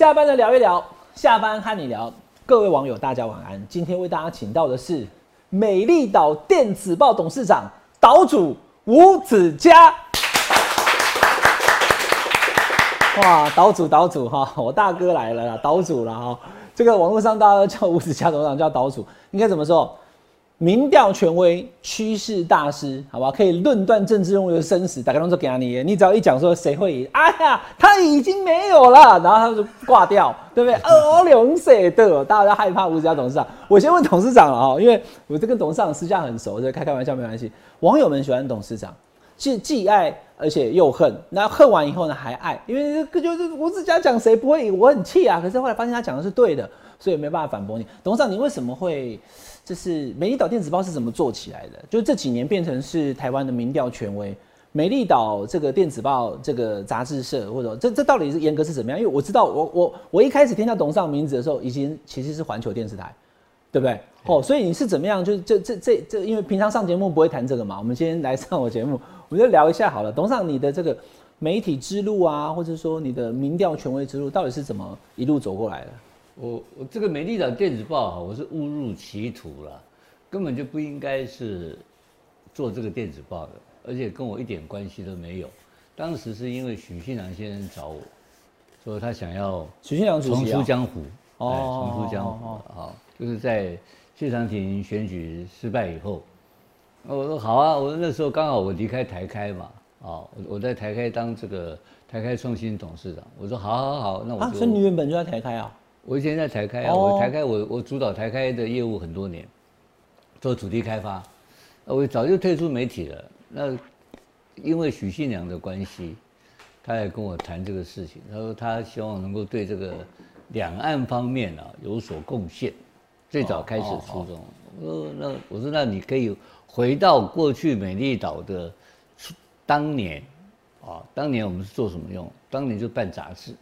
下班了聊一聊，下班和你聊。各位网友，大家晚安。今天为大家请到的是美丽岛电子报董事长岛主吴子嘉。哇，岛主岛主哈，我大哥来了啦，岛主了哈。这个网络上大家都叫吴子嘉董事长，叫岛主，应该怎么说？民调权威、趋势大师，好吧，可以论断政治人物的生死。大家都说给你，你只要一讲说谁会赢，哎呀，他已经没有了，然后他就挂掉，对不对？二零岁的，大家害怕吴子嘉董事长。我先问董事长了啊，因为我这跟董事长私下很熟，所以开开玩笑没关系。网友们喜欢董事长，既既爱而且又恨，那恨完以后呢还爱，因为这个就是吴子嘉讲谁不会赢，我很气啊。可是后来发现他讲的是对的，所以没办法反驳你。董事长，你为什么会？这是美丽岛电子报是怎么做起来的？就是这几年变成是台湾的民调权威。美丽岛这个电子报这个杂志社，或者这这到底是严格是怎么样？因为我知道，我我我一开始听到董事长名字的时候，已经其实是环球电视台，对不对？哦，所以你是怎么样？就是这这这这，因为平常上节目不会谈这个嘛。我们今天来上我节目，我们就聊一下好了。董事长，你的这个媒体之路啊，或者说你的民调权威之路，到底是怎么一路走过来的？我我这个美丽岛电子报哈，我是误入歧途了，根本就不应该是做这个电子报的，而且跟我一点关系都没有。当时是因为许信良先生找我，说他想要许信良重出江湖，哦，重出江湖啊，就是在谢长廷选举失败以后，我说好啊，我说那时候刚好我离开台开嘛，啊，我我在台开当这个台开创新董事长，我说好好好，那我啊，所以你原本就在台开啊。我以前在台开啊，我台开我我主导台开的业务很多年，做主题开发，我早就退出媒体了。那因为许信良的关系，他也跟我谈这个事情，他说他希望能够对这个两岸方面啊有所贡献。最早开始初衷，我说那我说那你可以回到过去美丽岛的当年啊，当年我们是做什么用？当年就办杂志。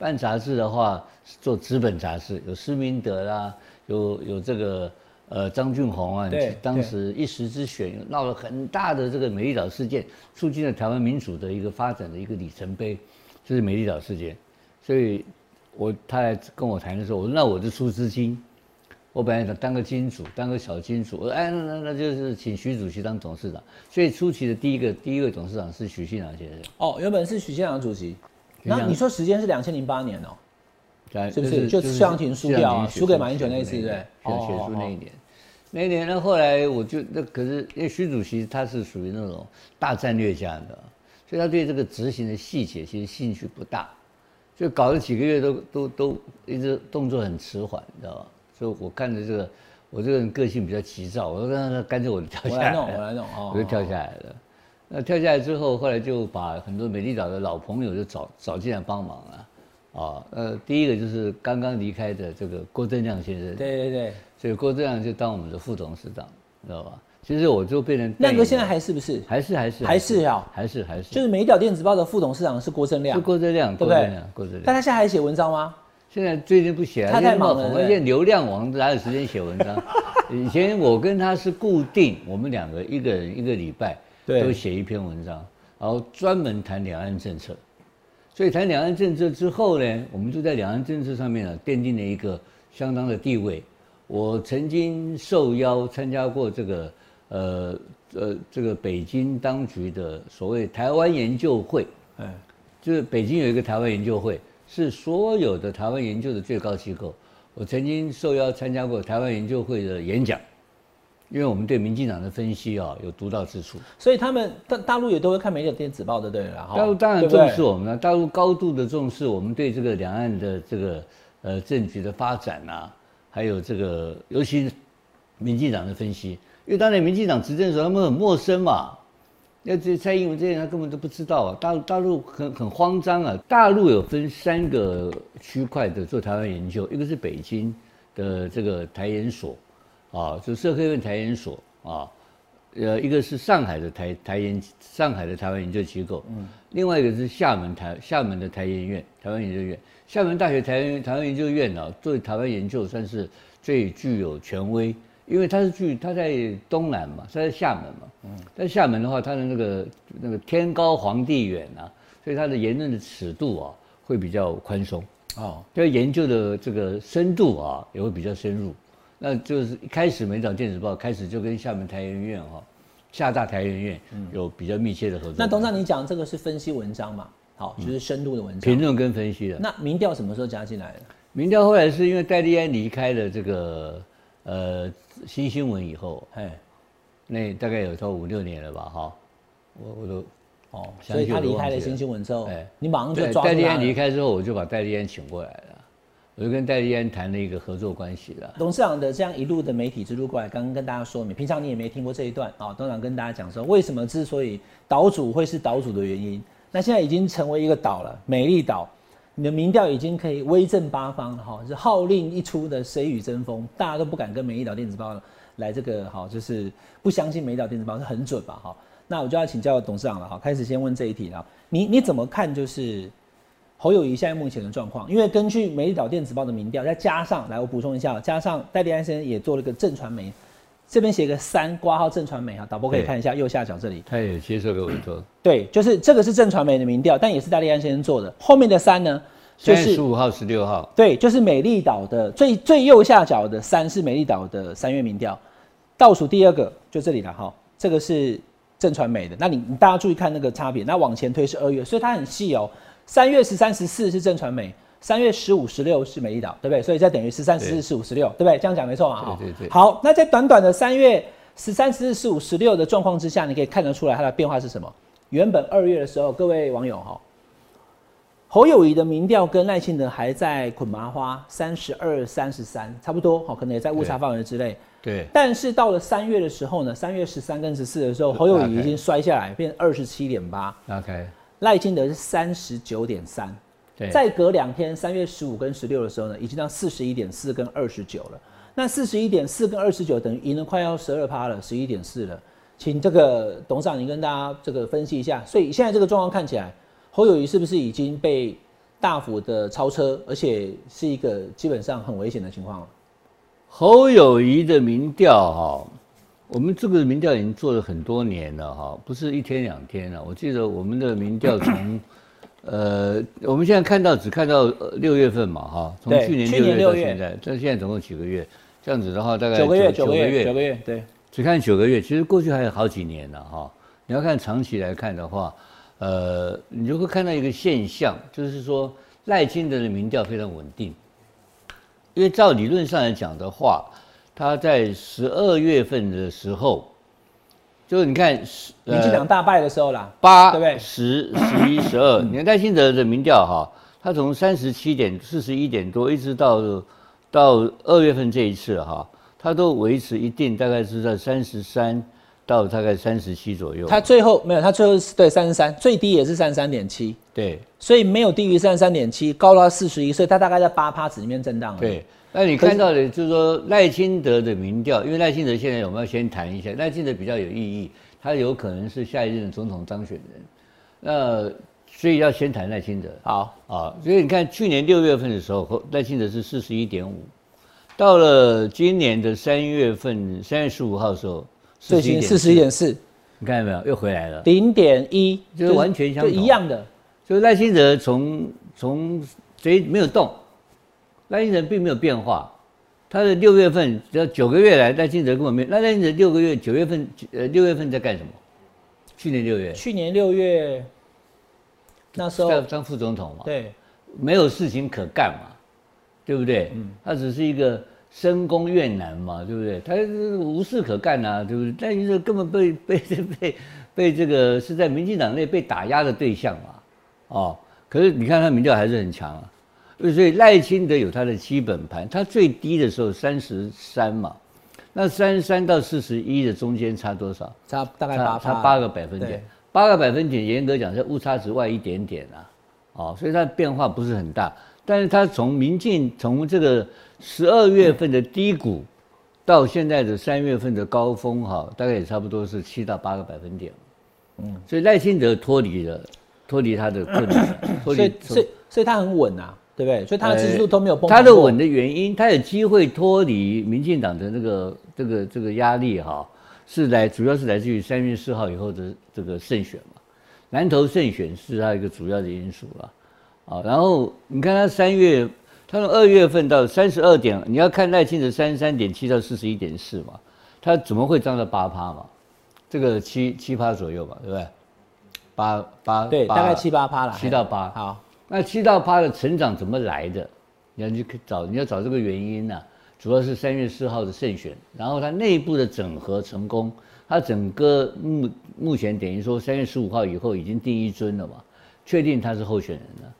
办杂志的话，做纸本杂志，有施明德啦，有有这个呃张俊宏啊，当时一时之选闹了很大的这个美丽岛事件，促进了台湾民主的一个发展的一个里程碑，就是美丽岛事件。所以，我他来跟我谈的时候，我说那我就出资金，我本来想当个金主，当个小金主，我说哎那那那就是请徐主席当董事长。所以初期的第一个第一位董事长是许信良先生。哦，原本是许信良主席。那你说时间是两千零八年哦，是不是？就谢长廷输掉，输给马英九那一次，对不对？选书那一年，那一年呢，后来我就那可是因为徐主席他是属于那种大战略家的，所以他对这个执行的细节其实兴趣不大，就搞了几个月都都都一直动作很迟缓，你知道吧？所以我看着这个我这个人个性比较急躁，我说那那干脆我就跳下来，我来弄，我来弄，我就跳下来了。那跳下来之后，后来就把很多美丽岛的老朋友就找找进来帮忙了，啊，呃，第一个就是刚刚离开的这个郭正亮先生，对对对，所以郭正亮就当我们的副董事长，知道吧？其实我就变成亮哥现在还是不是？还是还是还是啊还是还是，就是美丽岛电子报的副董事长是郭正亮，是郭正亮，对不对？郭正亮，但他现在还写文章吗？现在最近不写了，他太忙了，现在流量王哪有时间写文章？以前我跟他是固定，我们两个一个人一个礼拜都写一篇文章。然后专门谈两岸政策，所以谈两岸政策之后呢，我们就在两岸政策上面呢奠定了一个相当的地位。我曾经受邀参加过这个呃呃这个北京当局的所谓台湾研究会，哎，就是北京有一个台湾研究会，是所有的台湾研究的最高机构。我曾经受邀参加过台湾研究会的演讲。因为我们对民进党的分析啊有独到之处，所以他们大大陆也都会看美丽电子报的，对了。大陆当然重视我们了，大陆高度的重视我们对这个两岸的这个呃政局的发展啊，还有这个尤其民进党的分析，因为当年民进党执政的时候他们很陌生嘛，那这蔡英文这些人他根本都不知道啊，大陆大陆很很慌张啊，大陆有分三个区块的做台湾研究，一个是北京的这个台研所。啊，就社科院台研所啊，呃，一个是上海的台台研，上海的台湾研究机构，嗯，另外一个是厦门台厦门的台研院，台湾研究院，厦门大学台台湾研究院呢，作为台湾研究算是最具有权威，因为它是具它在东南嘛，它在厦门嘛，嗯，在厦门的话，它的那个那个天高皇帝远啊，所以它的言论的尺度啊会比较宽松，哦，就研究的这个深度啊也会比较深入。那就是一开始《没找电子报》开始就跟厦门台研院哈，厦大台研院有比较密切的合作。那董事长，你讲这个是分析文章嘛？好，就是深度的文章。评论跟分析的。那民调什么时候加进来的？民调后来是因为戴利安离开了这个呃新新闻以后，哎，那大概有超五六年了吧？哈，我我都哦，所以他离开了新新闻之后，哎，你马上就抓戴立安离开之后，我就把戴立安请过来了。我就跟戴立安谈了一个合作关系了。董事长的这样一路的媒体之路过来，刚刚跟大家说明，平常你也没听过这一段啊。董事长跟大家讲说，为什么之所以岛主会是岛主的原因，那现在已经成为一个岛了，美丽岛，你的民调已经可以威震八方了哈。是号令一出的谁与争锋，大家都不敢跟美丽岛电子报来这个哈，就是不相信美丽岛电子报是很准吧哈。那我就要请教董事长了哈，开始先问这一题了，你你怎么看就是？侯友谊现在目前的状况，因为根据《美丽岛电子报》的民调，再加上来我补充一下，加上戴立安先生也做了个正传媒，这边写个三挂号正传媒哈，导播可以看一下右下角这里，他也接受给我做。对，就是这个是正传媒的民调，但也是戴立安先生做的。后面的三呢，就是十五号、十六号。对，就是美丽岛的最最右下角的三是美丽岛的三月民调，倒数第二个就这里了哈，这个是正传媒的。那你你大家注意看那个差别，那往前推是二月，所以它很细哦。三月十三、十四是正传媒，三月十五、十六是美丽岛，对不对？所以再等于十三、十四、十五、十六，对不对？这样讲没错嘛？对对对。好，那在短短的三月十三、十四、十五、十六的状况之下，你可以看得出来它的变化是什么？原本二月的时候，各位网友哈，侯友谊的民调跟赖清德还在捆麻花三十二、三十三，差不多，好，可能也在误差范围之内。对。但是到了三月的时候呢，三月十三跟十四的时候，侯友谊已经摔下来，变二十七点八。OK。赖清德是三十九点三，再隔两天，三月十五跟十六的时候呢，已经到四十一点四跟二十九了。那四十一点四跟二十九等于赢了快要十二趴了，十一点四了。请这个董事长，你跟大家这个分析一下。所以现在这个状况看起来，侯友谊是不是已经被大幅的超车，而且是一个基本上很危险的情况了？侯友谊的民调哈。我们这个民调已经做了很多年了哈，不是一天两天了。我记得我们的民调从，呃，我们现在看到只看到六月份嘛哈，从去年六月到现在，这现在总共几个月？这样子的话，大概九个月，九个月，九个月，对，只看九个月。其实过去还有好几年了哈。你要看长期来看的话，呃，你就会看到一个现象，就是说赖清德的民调非常稳定，因为照理论上来讲的话。他在十二月份的时候，就是你看，民进党大败的时候啦，八对不对？十、十一、十二，你看戴新德的民调哈，他从三十七点、四十一点多，一直到到二月份这一次哈，他都维持一定，大概是在三十三到大概三十七左右。他最后没有，他最后是对三十三，最低也是三十三点七，对，所以没有低于三十三点七，高到四十一，所以他大概在八趴子里面震荡了。对。那你看到的，就是说赖清德的民调，因为赖清德现在我们要先谈一下，赖清德比较有意义，他有可能是下一任总统当选人，那所以要先谈赖清德。好啊，所以你看去年六月份的时候，赖清德是四十一点五，到了今年的三月份，三月十五号的时候，最新四十一点四，你看到没有？又回来了，零点一，就是完全相同，一样的，就是赖清德从从谁没有动。赖清德并没有变化，他的六月份只要九个月来，赖清德根本没。那赖清德六个月九月份呃六月份在干什么？去年六月。去年六月，那时候当副总统嘛。对。没有事情可干嘛，对不对？嗯。他只是一个深宫怨男嘛，对不对？他无事可干呐，对不对？赖清德根本被 被被被这个是在民进党内被打压的对象嘛。哦。可是你看他民调还是很强啊。所以赖清德有他的基本盘，他最低的时候三十三嘛，那三十三到四十一的中间差多少？差大概八差八个百分点，八个百分点严格讲是误差值外一点点啊，哦，所以它变化不是很大，但是它从民进从这个十二月份的低谷到现在的三月份的高峰哈，大概也差不多是七到八个百分点，嗯，所以赖清德脱离了脱离他的困难，所以所以所以他很稳啊。对不对？所以他的支持度都没有崩。他的稳的原因，他有机会脱离民进党的那个这个这个压力哈，是来主要是来自于三月四号以后的这个胜选嘛，南投胜选是他一个主要的因素了，啊，然后你看他三月，他从二月份到三十二点，你要看赖清德三十三点七到四十一点四嘛，他怎么会涨到八趴嘛？这个七七趴左右嘛，对不对？八八对，大概七八趴了，七到八。好，那七到八的成长怎么来的？你要去找，你要找这个原因呢？主要是三月四号的胜选，然后它内部的整合成功，它整个目目前等于说三月十五号以后已经定一尊了嘛，确定他是候选人了。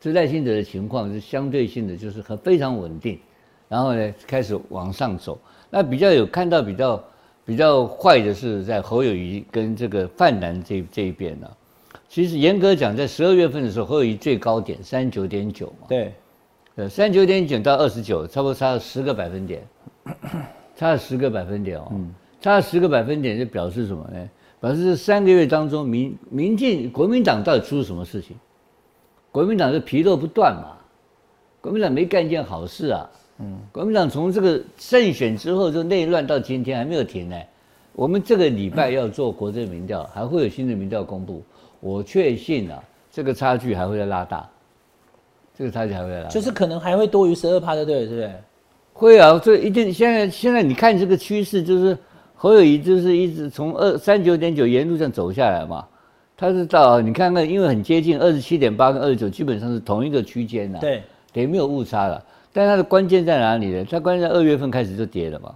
这赖清德的情况是相对性的，就是很非常稳定，然后呢开始往上走。那比较有看到比较比较坏的是在侯友谊跟这个范蓝这这一边呢。其实严格讲，在十二月份的时候，侯友谊最高点三十九点九嘛。对，呃，三十九点九到二十九，差不多差了十个百分点，差了十个百分点哦。嗯。差了十个百分点就表示什么呢？表示这三个月当中，民民进国民党到底出了什么事情？国民党是皮肉不断嘛，国民党没干一件好事啊。嗯，国民党从这个胜选之后就内乱到今天还没有停呢。我们这个礼拜要做国政民调，还会有新的民调公布。我确信啊，这个差距还会再拉大，这个差距还会再拉，就是可能还会多于十二趴的，对不对？会啊，这一定现在现在你看这个趋势，就是侯友谊就是一直从二三九点九沿路上走下来嘛。他是到你看看，因为很接近二十七点八跟二十九，基本上是同一个区间呐。对，等于没有误差了。但它的关键在哪里呢？它关键在二月份开始就跌了嘛。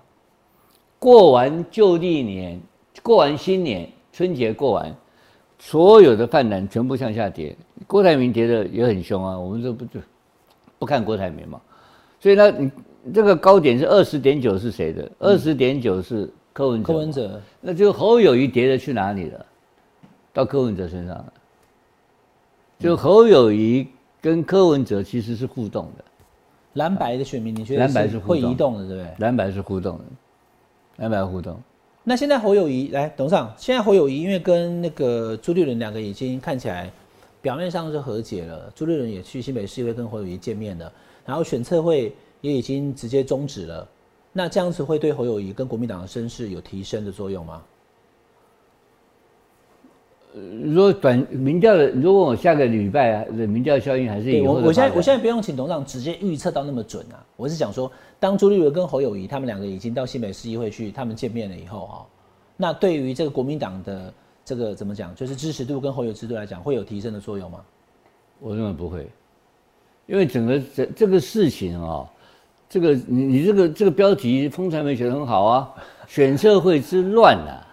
过完旧历年，过完新年，春节过完，所有的泛蓝全部向下跌。郭台铭跌的也很凶啊。我们这不就不看郭台铭嘛。所以呢，你这个高点是二十点九是谁的？二十点九是柯文哲柯文哲。那就侯友谊跌的去哪里了？到柯文哲身上了，就侯友谊跟柯文哲其实是互动的，蓝白的选民你觉得蓝白是会移动的，对不对？蓝白是互动的，蓝白互动。那现在侯友谊来董事长，现在侯友谊因为跟那个朱立伦两个已经看起来表面上是和解了，朱立伦也去新北市会跟侯友谊见面了，然后选测会也已经直接终止了，那这样子会对侯友谊跟国民党的声势有提升的作用吗？如果短民调的，如果我下个礼拜啊，民调效应还是有。我我现在我现在不用请董事长直接预测到那么准啊，我是想说，当朱立伦跟侯友谊他们两个已经到新北市议会去，他们见面了以后哈，那对于这个国民党的这个怎么讲，就是支持度跟侯友支持度来讲，会有提升的作用吗？我认为不会，因为整个这这个事情啊，这个你你这个这个标题风传媒写的很好啊，选社会之乱呐。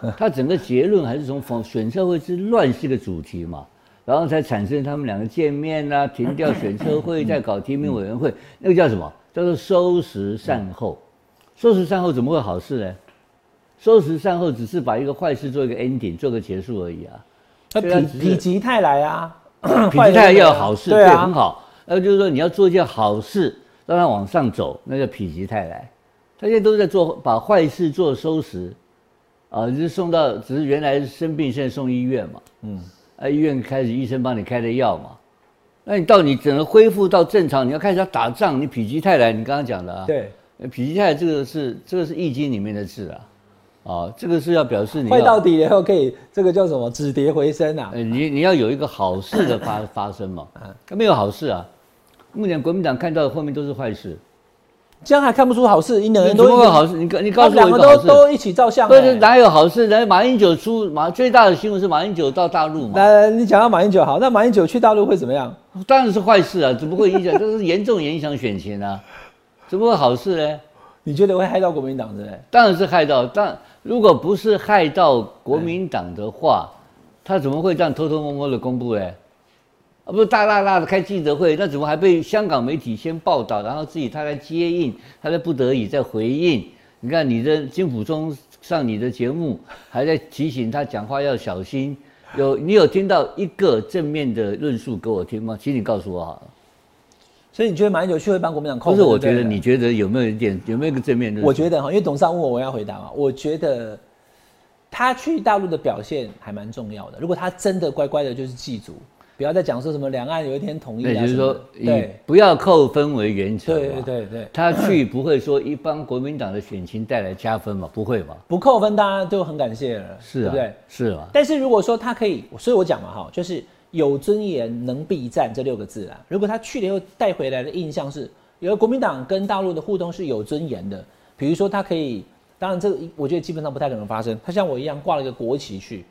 他整个结论还是从选选社会之乱是个主题嘛，然后才产生他们两个见面啊，停掉选社会，再搞提名委员会，那个叫什么？叫做收拾善后。收拾善后怎么会好事呢？收拾善后只是把一个坏事做一个 ending，做个结束而已啊。否极泰来啊，否极泰来要好事，对，很好。那就是说你要做一件好事，让它往上走，那叫否极泰来。他现在都在做把坏事做收拾。啊，就是送到，只是原来生病，现在送医院嘛。嗯，啊，医院开始医生帮你开的药嘛。那你到你整个恢复到正常，你要开始要打仗，你否极泰来，你刚刚讲的啊。对，否极泰这个是这个是易经里面的字啊。啊，这个是要表示你坏到底以后可以，这个叫什么止跌回升啊？你你要有一个好事的发 发生嘛。啊，没有好事啊。目前国民党看到的后面都是坏事。这样还看不出好事，因两人都有好事。你你告诉我两个都都一起照相，不是哪有好事？人马英九出马最大的新闻是马英九到大陆嘛？来你讲到马英九好，那马英九去大陆会怎么样？当然是坏事啊，怎么会影响？这是严重影响选情啊，怎么会好事呢？你觉得会害到国民党对不对？当然是害到，但如果不是害到国民党的话，他怎么会这样偷偷摸摸的公布呢？啊，不是大大大的开记者会，那怎么还被香港媒体先报道，然后自己他来接应，他在不得已在回应。你看你的金普中上你的节目，还在提醒他讲话要小心。有你有听到一个正面的论述给我听吗？请你告诉我好了。所以你觉得马英九去会帮国民党控？不是，我觉得你觉得有没有一点有没有一个正面论述？我觉得哈，因为董事长问我，我要回答嘛。我觉得他去大陆的表现还蛮重要的。如果他真的乖乖的，就是祭祖。不要再讲说什么两岸有一天统一啊，就是说，对，不要扣分为原则。对对对，他去不会说一帮国民党的选情带来加分嘛？不会吧？不扣分，大家都很感谢了，是啊，对不对？是啊。但是如果说他可以，所以我讲嘛哈，就是有尊严、能避战这六个字啊。如果他去了以后带回来的印象是，有的国民党跟大陆的互动是有尊严的，比如说他可以，当然这个我觉得基本上不太可能发生。他像我一样挂了一个国旗去，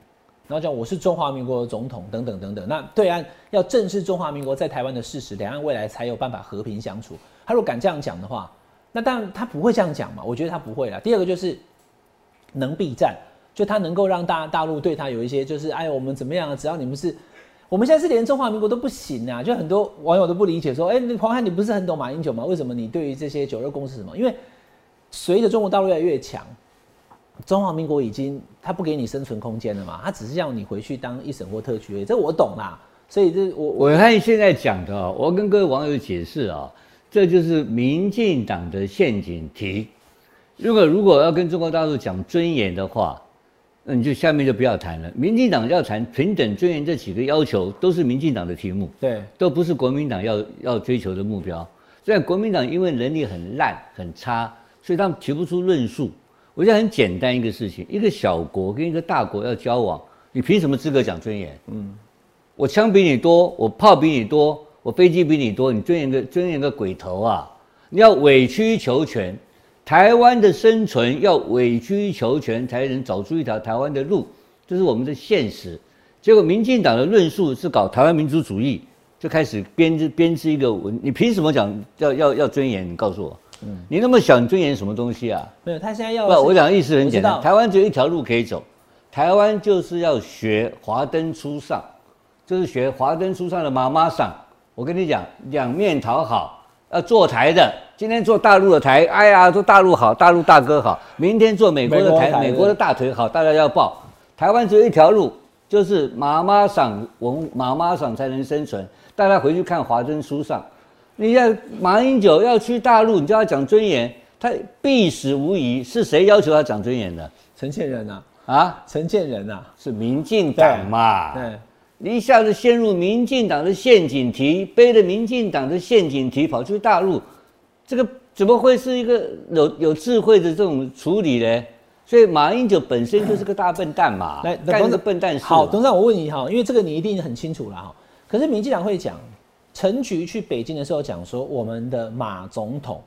然后讲我是中华民国的总统等等等等。那对岸要正视中华民国在台湾的事实，两岸未来才有办法和平相处。他如果敢这样讲的话，那当然他不会这样讲嘛。我觉得他不会啦。第二个就是能避战，就他能够让大大陆对他有一些就是哎我们怎么样啊？只要你们是。我们现在是连中华民国都不行啊！就很多网友都不理解，说：“哎，黄汉，你不是很懂马英九吗？为什么你对于这些九二共识什么？因为随着中国大陆越来越强，中华民国已经他不给你生存空间了嘛，他只是要你回去当一省或特区，这我懂啦。所以这我我看现在讲的，我跟各位网友解释啊，这就是民进党的陷阱题。如果如果要跟中国大陆讲尊严的话。那你就下面就不要谈了。民进党要谈平等尊严这几个要求，都是民进党的题目，对，都不是国民党要要追求的目标。所以国民党因为能力很烂很差，所以他们提不出论述。我觉得很简单一个事情：一个小国跟一个大国要交往，你凭什么资格讲尊严？嗯，我枪比你多，我炮比你多，我飞机比你多，你尊严个尊严个鬼头啊！你要委曲求全。台湾的生存要委曲求全才能找出一条台湾的路，这是我们的现实。结果民进党的论述是搞台湾民族主义，就开始编织编织一个文。你凭什么讲要要要尊严？你告诉我，嗯，你那么想尊严什么东西啊？没有，他现在要不，我讲的意思很简单，台湾只有一条路可以走，台湾就是要学华灯初上，就是学华灯初上的妈妈桑。我跟你讲，两面讨好，要坐台的。今天做大陆的台，哎呀，做大陆好，大陆大哥好。明天做美国的台，美国的大腿好，大家要抱。台湾只有一条路，就是妈妈赏文，妈妈赏才能生存。大家回去看华灯初上。你要马英九要去大陆，你就要讲尊严，他必死无疑。是谁要求他讲尊严的？陈建仁啊，啊，陈建仁啊，是民进党嘛？对，你一下子陷入民进党的陷阱题，背着民进党的陷阱题跑去大陆。这个怎么会是一个有有智慧的这种处理呢？所以马英九本身就是个大笨蛋嘛，来干个笨蛋事。好，董事长，我问你哈，因为这个你一定很清楚了哈。可是民进党会讲，陈菊去北京的时候讲说，我们的马总统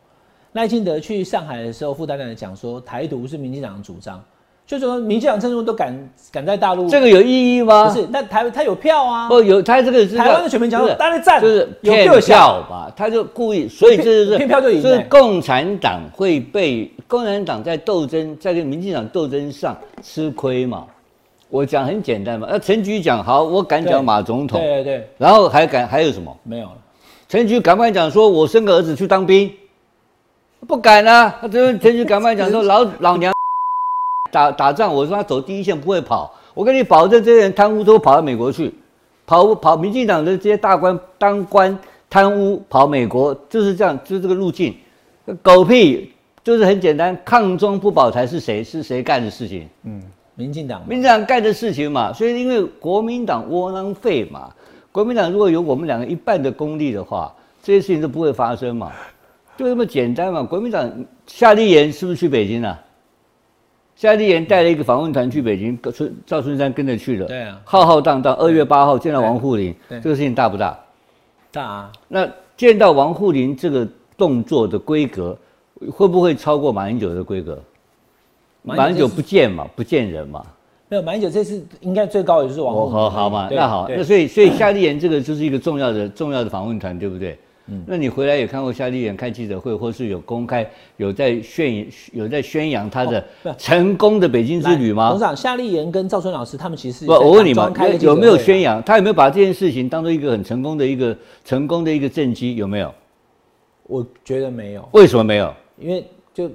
赖清德去上海的时候，副代表讲说，台独是民进党的主张。就说民进党政府都敢敢在大陆，这个有意义吗？不是，那台他有票啊。不有，他这个是台湾的选民讲，当然站就是骗票吧，他就故意，所以这就是骗票就赢。所以共产党会被共产党在斗争，在跟民进党斗争上吃亏嘛？我讲很简单嘛。那陈菊讲好，我敢讲马总统，对对对，然后还敢还有什么？没有了。陈菊敢不敢讲说，我生个儿子去当兵？不敢啊。他这陈菊敢不敢讲说，老老娘？打打仗，我说他走第一线不会跑，我跟你保证，这些人贪污都跑到美国去，跑跑民进党的这些大官当官贪污跑美国，就是这样，就是这个路径，狗屁，就是很简单，抗中不保才是谁是谁干的事情，嗯，民进党，民进党干的事情嘛，所以因为国民党窝囊废嘛，国民党如果有我们两个一半的功力的话，这些事情都不会发生嘛，就这么简单嘛，国民党夏立言是不是去北京了？夏立言带了一个访问团去北京，孙赵春山跟着去了，对啊，浩浩荡荡。二月八号见到王沪宁，这个事情大不大？大啊。那见到王沪宁这个动作的规格，会不会超过马英九的规格？马英九不见嘛，不见人嘛。没有，马英九这次应该最高也就是王沪宁。好好嘛，那好，那所以所以夏立言这个就是一个重要的重要的访问团，对不对？嗯，那你回来也看过夏立言开记者会，或是有公开有在宣有在宣扬他的成功的北京之旅吗？董事长，夏立言跟赵春老师他们其实不，我问你嘛，有没有宣扬？他有没有把这件事情当做一个很成功的一个成功的一个政绩？有没有？我觉得没有。为什么没有？因为就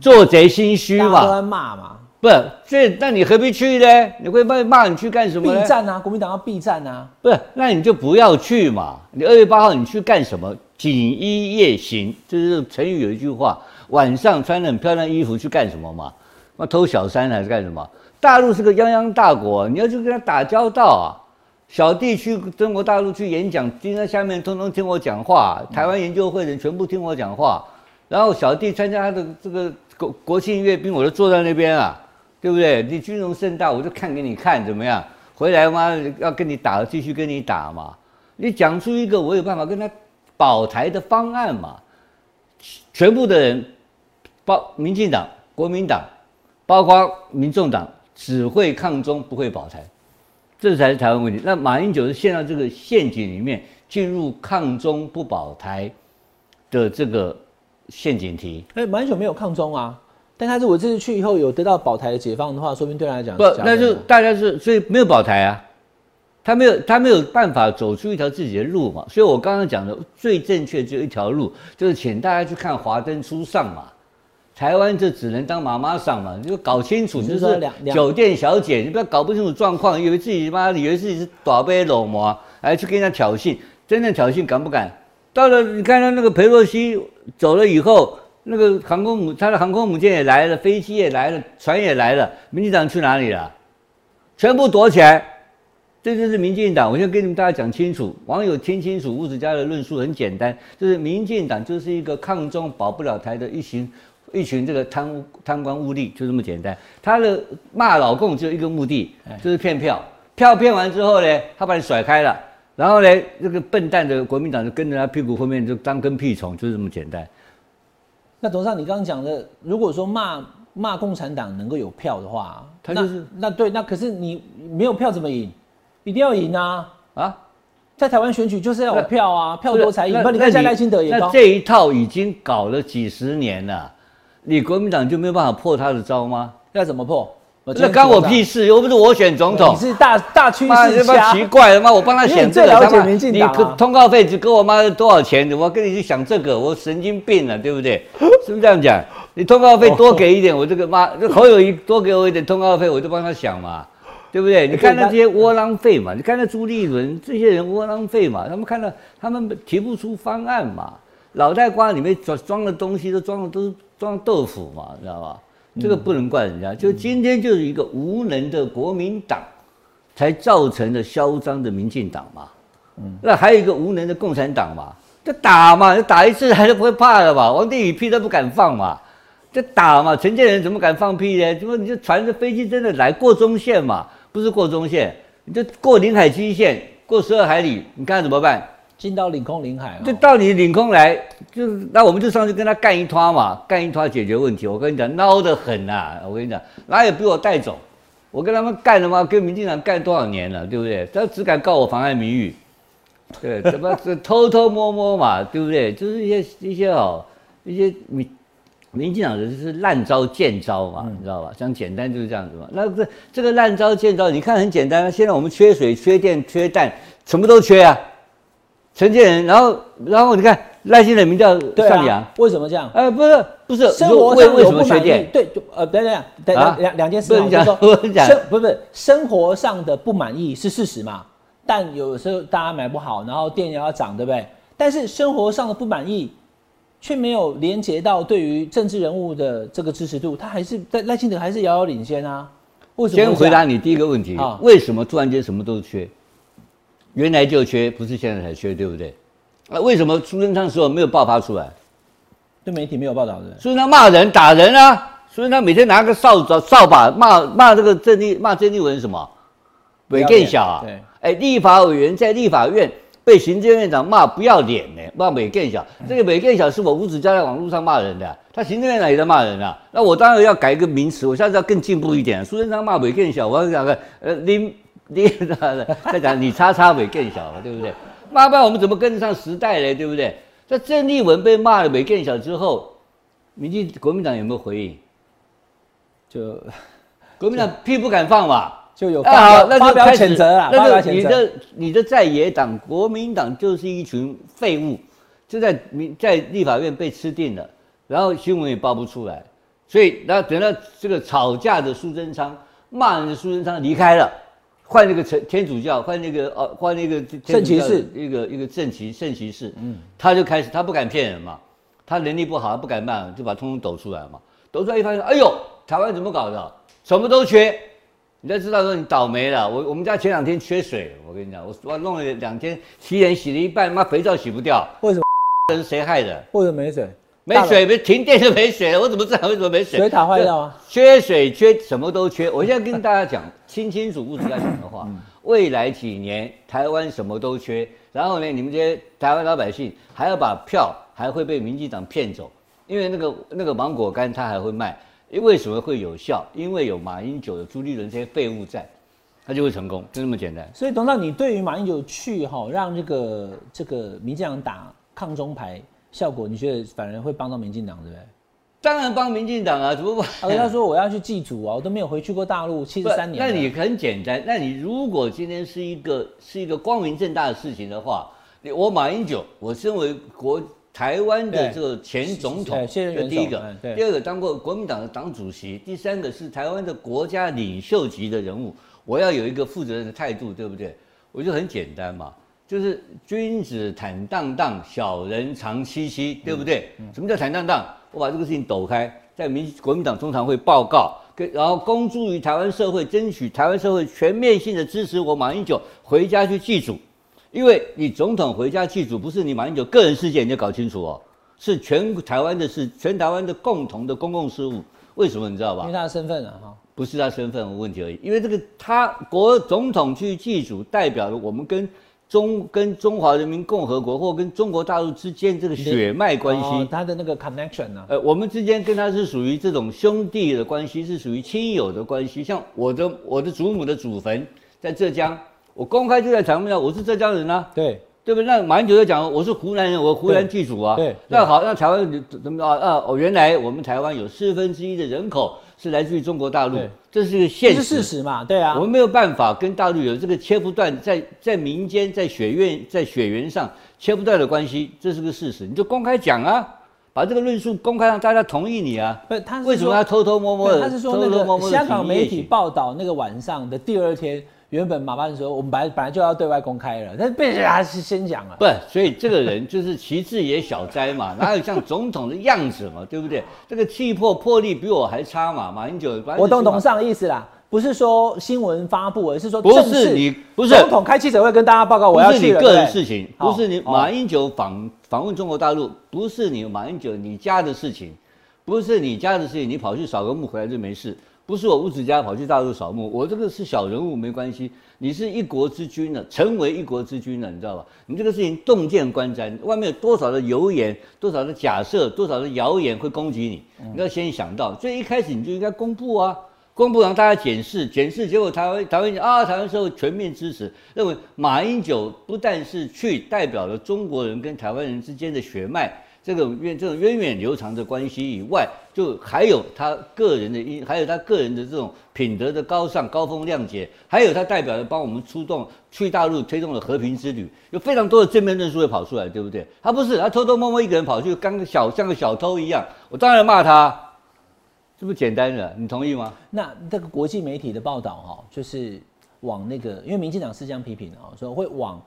做贼心虚嘛，都在骂嘛。不是，这那你何必去呢？你会骂骂你去干什么？避战啊，国民党要避战啊。不是，那你就不要去嘛。你二月八号你去干什么？锦衣夜行，就是成语有一句话，晚上穿很漂亮衣服去干什么嘛？那偷小三还是干什么？大陆是个泱泱大国，你要去跟他打交道啊。小弟去中国大陆去演讲，今天下面通通听我讲话，台湾研究会人全部听我讲话。然后小弟参加他的这个国国庆阅兵，我就坐在那边啊。对不对？你军容盛大，我就看给你看怎么样？回来嘛要跟你打，继续跟你打嘛。你讲出一个我有办法跟他保台的方案嘛？全部的人，包民进党、国民党，包括民众党，只会抗中不会保台，这才是台湾问题。那马英九是陷到这个陷阱里面，进入抗中不保台的这个陷阱题。哎，马英九没有抗中啊，但他如果这次去以后有得到保台的解放的话，说明对他来讲不，那就大家是所以没有保台啊。他没有，他没有办法走出一条自己的路嘛，所以我刚刚讲的最正确只有一条路，就是请大家去看《华灯初上》嘛。台湾就只能当妈妈桑嘛，你就搞清楚，就是酒店小姐，你不要搞不清楚状况，以为自己妈，以为自己是大杯老嘛，还去跟人家挑衅，真正挑衅敢不敢？到了你看到那个佩洛西走了以后，那个航空母，他的航空母舰也来了，飞机也来了，船也来了，民进党去哪里了？全部躲起来。这就是民进党，我先跟你们大家讲清楚，网友听清楚，吴子嘉的论述很简单，就是民进党就是一个抗中保不了台的一群一群这个贪污贪官污吏，就这么简单。他的骂老共只有一个目的，就是骗票，票骗完之后呢，他把你甩开了，然后呢，这个笨蛋的国民党就跟着他屁股后面就当跟屁虫，就是这么简单。那董事长，你刚刚讲的，如果说骂骂共产党能够有票的话，他就是那对，那可是你没有票怎么赢？一定要赢啊！啊，在台湾选举就是要有票啊，票多才赢。不，你看现在赖清德也那这一套已经搞了几十年了，你国民党就没有办法破他的招吗？要怎么破？那关我屁事！又不是我选总统，你是大大趋势家。奇怪了吗？我帮他选这个，了解民进党。你通告费只给我妈多少钱？我跟你去想这个，我神经病了，对不对？是不是这样讲？你通告费多给一点，我这个妈侯友谊多给我一点通告费，我就帮他想嘛。对不对？你看那些窝囊废嘛，你看那朱立伦这些人窝囊废嘛，他们看到他们提不出方案嘛，脑袋瓜里面装装的东西都装的都是装豆腐嘛，你知道吧？这个不能怪人家，就今天就是一个无能的国民党，才造成了嚣张的民进党嘛。嗯，那还有一个无能的共产党嘛，就打嘛，就打一次还是不会怕的嘛，王定宇屁都不敢放嘛，就打嘛，陈建仁怎么敢放屁呢？怎么你就船着飞机真的来过中线嘛？不是过中线，你就过领海基线，过十二海里，你看怎么办？进到领空领海，就到你领空来，就是那我们就上去跟他干一拖嘛，干一拖解决问题。我跟你讲，孬得很呐！我跟你讲，哪有比我带走？我跟他们干了吗？跟民进党干多少年了，对不对？他只敢告我妨碍名誉，对，怎么是偷偷摸摸嘛，对不对？就是一些一些哦，一些民。民进党人就是烂招贱招嘛，你知道吧？讲简单就是这样子嘛。那这这个烂招贱招，你看很简单。现在我们缺水、缺电、缺蛋，什么都缺啊。陈建人，然后然后你看赖清德名叫上扬，为什么这样？呃，不是不是，生活上有不满意。对，就呃等等等等两两件事。你讲，我讲，不是不是，生活上的不满意是事实嘛？但有时候大家买不好，然后电也要涨，对不对？但是生活上的不满意。却没有连接到对于政治人物的这个支持度，他还是在赖清德还是遥遥领先啊？为什么？先回答你第一个问题啊，为什么突然间什么都缺？原来就缺，不是现在才缺，对不对？啊，为什么苏贞昌时候没有爆发出来？对媒体没有报道的。苏贞昌骂人打人啊，苏贞昌每天拿个扫帚扫把骂骂这个郑立骂郑立文什么？违建小啊？对，哎，立法委员在立法院。被行政院长骂不要脸呢，骂美更小。这个美更小是我吴子嘉在网络上骂人的，他行政院长也在骂人啊。那我当然要改一个名词，我下次要更进步一点。苏贞昌骂美更小，我要讲个呃，你再讲你叉叉尾更小了对不对？骂不然我们怎么跟得上时代呢？对不对？在郑丽文被骂了尾更小之后，民进国民党有没有回应？就国民党屁不敢放嘛。就有发表发表谴责啊，那就你的你的在野党国民党就是一群废物，就在民在立法院被吃定了，然后新闻也报不出来，所以那等到这个吵架的苏贞昌骂人的苏贞昌离开了，换那个陈天主教换那个哦换那个圣骑士一个一个圣骑圣骑士，嗯，他就开始他不敢骗人嘛，他能力不好他不敢办，就把通通抖出来嘛，抖出来一发现哎呦台湾怎么搞的，什么都缺。你要知道说你倒霉了，我我们家前两天缺水，我跟你讲，我我弄了两天洗脸洗了一半，妈肥皂洗不掉，为什么？这是谁害的？为什么没水？没水，没停电就没水了。我怎么知道为什么没水？水塔坏掉啊？缺水，缺什么都缺。我现在跟大家讲清清楚楚在讲的话，未来几年台湾什么都缺。然后呢，你们这些台湾老百姓还要把票还会被民进党骗走，因为那个那个芒果干他还会卖。因为什么会有效？因为有马英九的朱立伦这些废物在。他就会成功，就这么简单。所以董事长，你对于马英九去哈，让这个这个民进党打抗中牌效果，你觉得反而会帮到民进党，对不对？当然帮民进党啊，怎么不？他说我要去祭祖啊，我都没有回去过大陆七十三年。那你很简单，那你如果今天是一个是一个光明正大的事情的话，我马英九，我身为国台湾的这个前总统，这第一个，第二个当过国民党的党主席，第三个是台湾的国家领袖级的人物。我要有一个负责任的态度，对不对？我就很简单嘛，就是君子坦荡荡，小人长戚戚，对不对？什么叫坦荡荡？我把这个事情抖开，在民国民党中常会报告，跟然后公诸于台湾社会，争取台湾社会全面性的支持我马英九回家去祭祖，因为你总统回家祭祖不是你马英九个人事件，你要搞清楚哦，是全台湾的事，全台湾的共同的公共事务。为什么你知道吧？因为他的身份啊，哈。不是他身份问题而已，因为这个他国总统去祭祖，代表了我们跟中跟中华人民共和国或跟中国大陆之间这个血脉关系，他的那个 connection 呢？呃，我们之间跟他是属于这种兄弟的关系，是属于亲友的关系。像我的我的祖母的祖坟在浙江，我公开就在台面上，我是浙江人啊。对。对不对？那马英九就讲，我是湖南人，我湖南剧组啊。对。那好，那台湾怎么啊啊？哦，原来我们台湾有四分之一的人口是来自于中国大陆，这是个现实。是事实嘛？对啊。我们没有办法跟大陆有这个切不断，在在民间、在血缘、在血缘上切不断的关系，这是个事实。你就公开讲啊，把这个论述公开让大家同意你啊。不，他为什么要偷偷摸摸的？他是说那个香港媒体报道那个晚上的第二天。原本马办说，我们本来本来就要对外公开了，但是被人还是先讲了。不，所以这个人就是旗帜也小灾嘛，哪有像总统的样子嘛，对不对？这个气魄魄力比我还差嘛，马英九。我懂董事长的意思啦，不是说新闻发布，而是说不是你不是总统开记者会跟大家报告我要去是你个人事情，不是你马英九访访问中国大陆，不是你马英九你家的事情，不是你家的事情，你跑去扫个墓回来就没事。不是我吴子家跑去大陆扫墓，我这个是小人物没关系。你是一国之君了，成为一国之君了，你知道吧？你这个事情洞见观瞻，外面有多少的油言，多少的假设，多少的谣言会攻击你，你要先想到。所以一开始你就应该公布啊，公布让大家检视，检视结果台湾台湾啊，台湾社会全面支持，认为马英九不但是去代表了中国人跟台湾人之间的血脉。这种渊这种源远流长的关系以外，就还有他个人的因，还有他个人的这种品德的高尚、高风亮节，还有他代表的帮我们出动去大陆推动了和平之旅，有非常多的正面论述会跑出来，对不对？他不是，他偷偷摸摸一个人跑去，刚小像个小偷一样，我当然骂他，这不简单的，你同意吗？那这个国际媒体的报道哈，就是往那个，因为民进党是这样批评的啊，说会往。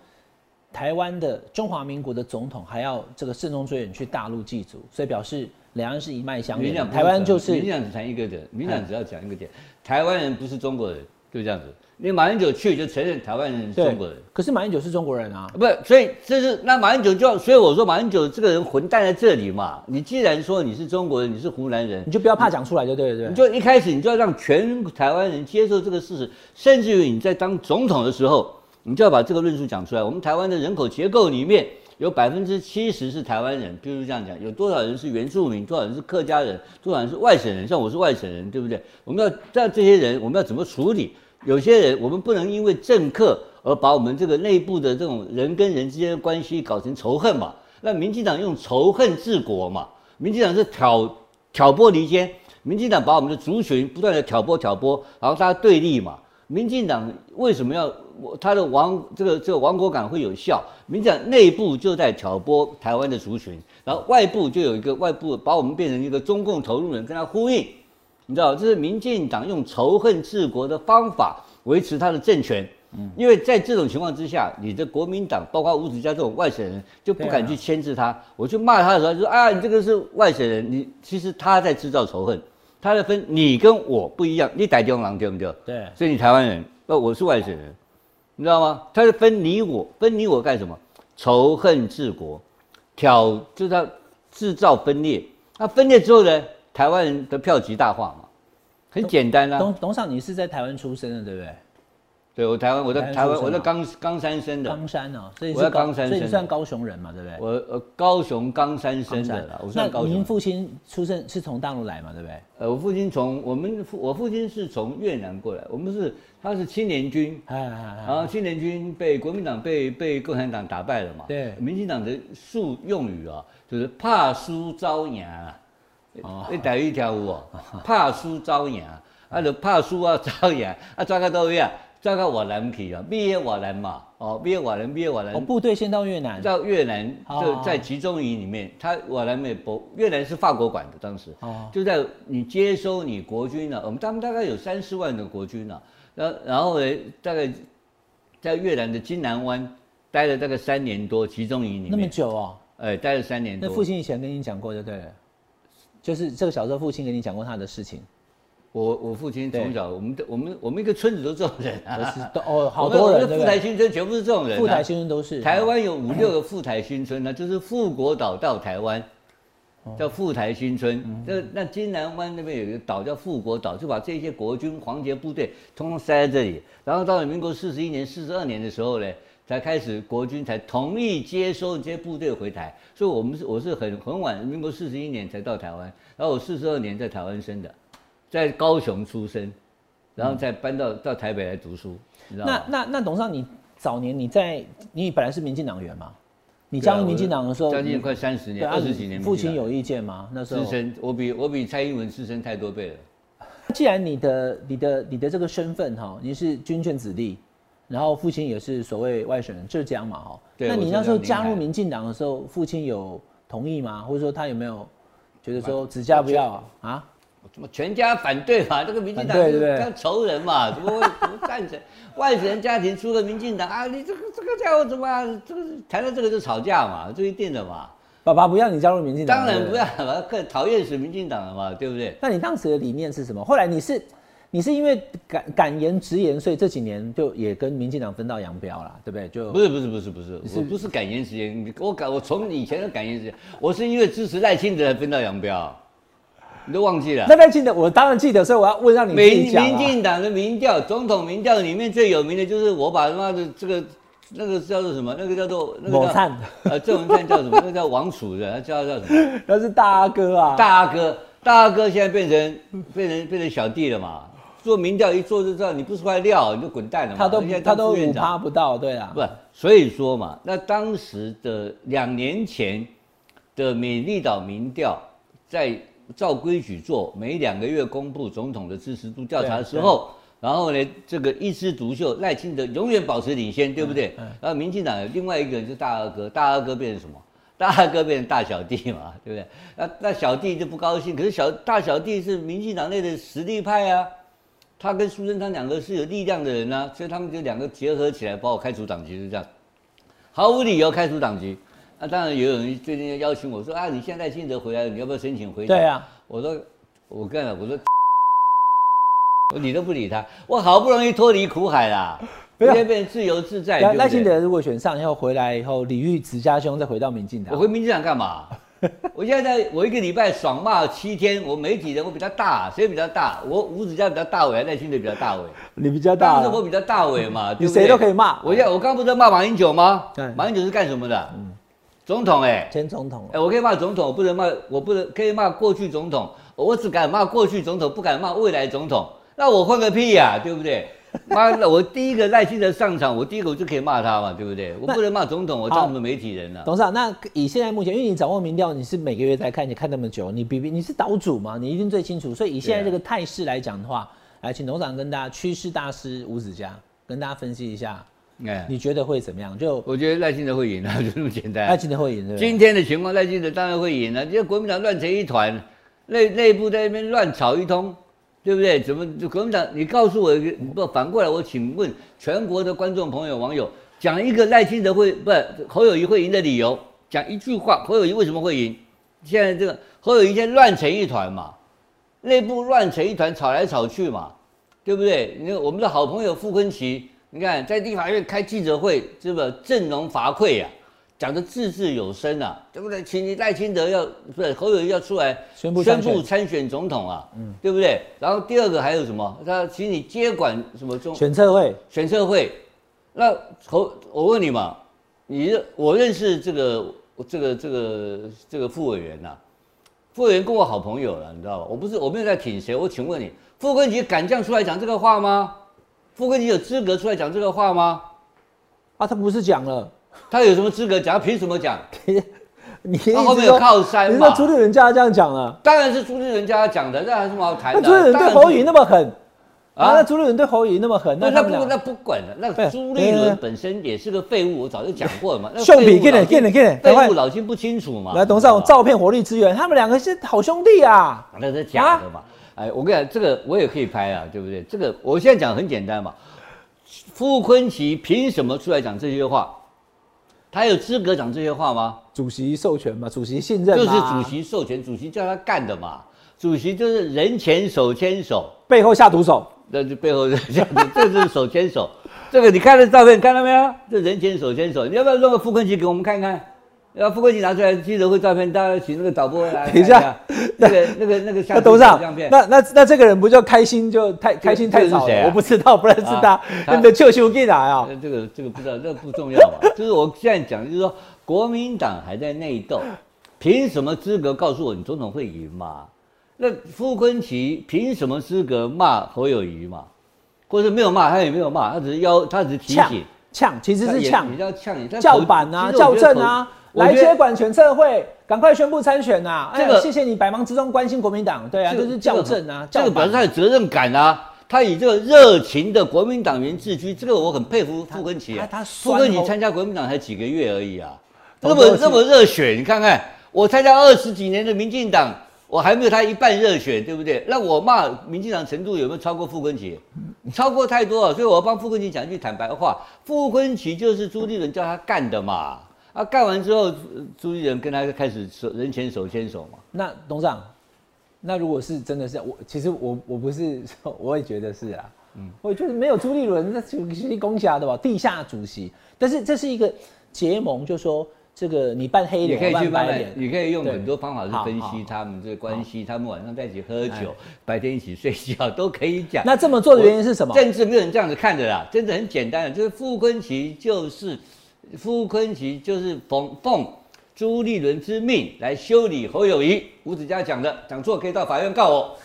台湾的中华民国的总统还要这个慎重追远去大陆祭祖，所以表示两岸是一脉相连。台湾就是民党只谈一个点，民党只要讲一个点，台湾人不是中国人，就这样子。你马英九去就承认台湾人是中国人，可是马英九是中国人啊，不，所以这是那马英九就所以我说马英九这个人混蛋在这里嘛。你既然说你是中国人，你是湖南人，你就不要怕讲出来就对了，对。你就一开始你就要让全台湾人接受这个事实，甚至于你在当总统的时候。你就要把这个论述讲出来。我们台湾的人口结构里面有百分之七十是台湾人，比如这样讲，有多少人是原住民，多少人是客家人，多少人是外省人？像我是外省人，对不对？我们要在这些人，我们要怎么处理？有些人，我们不能因为政客而把我们这个内部的这种人跟人之间的关系搞成仇恨嘛？那民进党用仇恨治国嘛？民进党是挑挑拨离间，民进党把我们的族群不断的挑拨挑拨，然后大家对立嘛？民进党为什么要？我他的亡这个这个亡国感会有效，民进党内部就在挑拨台湾的族群，然后外部就有一个外部把我们变成一个中共投入人，跟他呼应，你知道这是民进党用仇恨治国的方法维持他的政权。嗯，因为在这种情况之下，你的国民党包括吴子嘉这种外省人就不敢去牵制他。我去骂他的时候就说啊，你这个是外省人，你其实他在制造仇恨，他在分你跟我不一样，你台中人对不对？对，所以你台湾人，那，我是外省人。你知道吗？他是分你我，分你我干什么？仇恨治国，挑就是他制造分裂。那分裂之后呢，台湾人的票极大化嘛，很简单啊。董董事长，你是在台湾出生的，对不对？对，我台湾，我在台湾，我在冈冈冈山生的。冈山哦，所以我在冈山所以你算高雄人嘛，对不对？我呃高雄冈山生的啦，我算高雄。您父亲出生是从大陆来嘛，对不对？呃，我父亲从我们父我父亲是从越南过来，我们是他是青年军，然后青年军被国民党被被共产党打败了嘛。对，民进党的术用语啊，就是怕输遭牙，哦，你逮一条哦，怕输遭牙，啊。就怕输啊遭牙，啊。抓个都一样。再到瓦兰去啊，毕业瓦兰嘛，哦，毕业瓦兰，毕业瓦兰。哦，部队先到越南。到越南就在集中营里面，他瓦兰美博越南是法国管的，当时。就在你接收你国军了，我们他们大概有三四万的国军呢，然然后呢，大概在越南的金南湾待了大概三年多，集中营里面。那么久哦？哎，待了三年多。那父亲以前跟你讲过就对了，就是这个小时候父亲跟你讲过他的事情。我我父亲从小，我们我们我们一个村子都这种人啊，哦，好多人，富台新村全部是这种人，富台新村都是。台湾有五六个富台新村呢，就是富国岛到台湾，叫富台新村。那那金南湾那边有一个岛叫富国岛，就把这些国军皇杰部队通通塞在这里。然后到了民国四十一年、四十二年的时候呢，才开始国军才同意接收这些部队回台。所以我们是我是很很晚，民国四十一年才到台湾，然后我四十二年在台湾生的。在高雄出生，然后再搬到到台北来读书，你知道？那那那董事长，你早年你在你本来是民进党员嘛？你加入民进党的时候，将近快三十年，二十几年。父亲有意见吗？那时候资深，我比我比蔡英文资深太多倍了。既然你的你的你的这个身份哈，你是军眷子弟，然后父亲也是所谓外省人，浙江嘛哈。那你那时候加入民进党的时候，父亲有同意吗？或者说他有没有觉得说子家不要啊？全家反对嘛？这个民进党是仇人嘛？怎么会怎么赞成外省人家庭出了民进党啊？你这个这个家伙怎么这个谈到这个就吵架嘛？这一定的嘛？爸爸不要你加入民进党，当然不要了，更讨厌死民进党了嘛？对不对？那你当时的理念是什么？后来你是你是因为敢敢言直言，所以这几年就也跟民进党分道扬镳了，对不对？就不是不是不是不是，我不是敢言直言，我敢我从以前的敢言直言，我是因为支持赖清德才分道扬镳。你都忘记了？那那记得，我当然记得，所以我要问让你民民进党的民调，总统民调里面最有名的就是我把他妈的这个那个叫做什么？那个叫做那个叫呃郑文灿叫什么？那个叫王楚的，他叫叫什么？那是大阿哥啊！大阿哥，大阿哥现在变成变成变成小弟了嘛？做民调一做就知道你不是块料，你就滚蛋了嘛！他都他都五趴不到，对啊，不，所以说嘛，那当时的两年前的美丽岛民调在。照规矩做，每两个月公布总统的支持度调查的时候，然后呢，这个一枝独秀，赖清德永远保持领先，对不对？然后民进党有另外一个人是大二哥，大二哥变成什么？大二哥变成大小弟嘛，对不对？那那小弟就不高兴，可是小大小弟是民进党内的实力派啊，他跟苏贞昌两个是有力量的人啊，所以他们就两个结合起来把我开除党籍，是这样，毫无理由开除党籍。那当然也有人最近邀请我说啊，你现在清德回来了，你要不要申请回？对啊，我说我干了，我说 我理都不理他，我好不容易脱离苦海啦，现在变自由自在。赖清德如果选上以后回来以后，李玉慈家兄再回到民进党，我回民进党干嘛？我现在在我一个礼拜爽骂七天，我媒体人我比较大，谁比较大？我吴子嘉比较大尾，赖清德比较大尾。你比较大，但是我比较大尾嘛，你谁都可以骂。我现在我刚不是在骂马英九吗？马英九是干什么的？总统哎，前总统哎，我可以骂总统，不能骂，我不能可以骂过去总统，我只敢骂过去总统，不敢骂未来总统。那我混个屁呀，对不对？妈的，我第一个耐心的上场，我第一个我就可以骂他嘛，对不对？我不能骂总统，我当什么媒体人呢？董事长，那以现在目前，因为你掌握民调，你是每个月在看，你看那么久，你比比你是岛主嘛，你一定最清楚。所以以现在这个态势来讲的话，来请董事长跟大家趋势大师吴子嘉跟大家分析一下。哎，你觉得会怎么样？就我觉得赖清德会赢啊，就这么简单。赖清德会赢，对今天的情况，赖清德当然会赢了。因为国民党乱成一团，内内部在那边乱吵一通，对不对？怎么国民党？你告诉我，不反过来，我请问全国的观众朋友、网友，讲一个赖清德会不侯友谊会赢的理由，讲一句话，侯友谊为什么会赢？现在这个侯友谊现在乱成一团嘛，内部乱成一团，吵来吵去嘛，对不对？你看我们的好朋友傅昆奇。你看，在立法院开记者会，是不是阵容乏溃呀？讲的字字有声啊，对不对？请你赖清德要不是侯友宜要出来宣布宣布参选总统啊，嗯，对不对？然后第二个还有什么？他请你接管什么中选策会，选策会。那侯，我问你嘛，你我认识这个这个这个这个副委员呐，副委员跟我好朋友了，你知道吧？我不是我没有在挺谁，我请问你，傅昆萁敢这样出来讲这个话吗？傅哥，你有资格出来讲这个话吗？啊，他不是讲了。他有什么资格讲？他凭什么讲？你他后面有靠山嘛？朱立伦叫他这样讲了，当然是朱立伦叫他讲的，那还有什么好谈的？朱立伦对侯宇那么狠啊？那朱立伦对侯宇那么狠，那那不那不管了。那朱立伦本身也是个废物，我早就讲过了嘛。兄弟，给点给点给点，废物老金不清楚嘛。来，董事长，照片火力支援，他们两个是好兄弟啊。那是假的嘛？哎，我跟你讲，这个我也可以拍啊，对不对？这个我现在讲很简单嘛。傅昆奇凭什么出来讲这些话？他有资格讲这些话吗？主席授权嘛，主席信任就是主席授权，主席叫他干的嘛。主席就是人前手牵手，背后下毒手。那就背后这样子，这就是手牵手。这个你看这照片，看到没有？这人前手牵手，你要不要弄个傅昆奇给我们看看？要傅昆萁拿出来记者会照片，大家请那个导播来 等一下。那个、那个、那个像董事长，那那那这个人不叫开心就太开心太早了？我不知道，不认识他。你的舅舅给哪啊？这个这个不知道，这个不重要嘛。就是我现在讲，就是说国民党还在内斗，凭什么资格告诉我你总统会赢嘛？那傅昆奇凭什么资格骂侯友谊嘛？或者没有骂，他也没有骂，他只是要，他只是提醒呛，其实是呛，比较呛，叫板啊，校正啊。来接管全策会，赶快宣布参选呐！这个谢谢你百忙之中关心国民党，对啊，就是校正啊，这个表示他有责任感啊，他以这个热情的国民党员自居，这个我很佩服傅根奇啊。傅根奇参加国民党才几个月而已啊，这么这么热血，你看看我参加二十几年的民进党，我还没有他一半热血，对不对？那我骂民进党程度有没有超过傅根奇？超过太多了，所以我要帮傅根奇讲一句坦白话，傅根奇就是朱立伦叫他干的嘛。啊，干完之后，朱立伦跟他开始手人前手牵手嘛。那董事长，那如果是真的是我，其实我我不是，我也觉得是啊。嗯，我觉得没有朱立伦，那主席攻下的吧，地下主席。但是这是一个结盟，就说这个你扮黑脸，扮白脸，你可以用很多方法去分析他们这个关系，他们晚上在一起喝酒，白天一起睡觉，都可以讲。那这么做的原因是什么？政治没有人这样子看的啦，真的很简单的，就是傅昆奇就是。傅昆萁就是奉奉朱立伦之命来修理侯友谊。吴子嘉讲的，讲错可以到法院告我。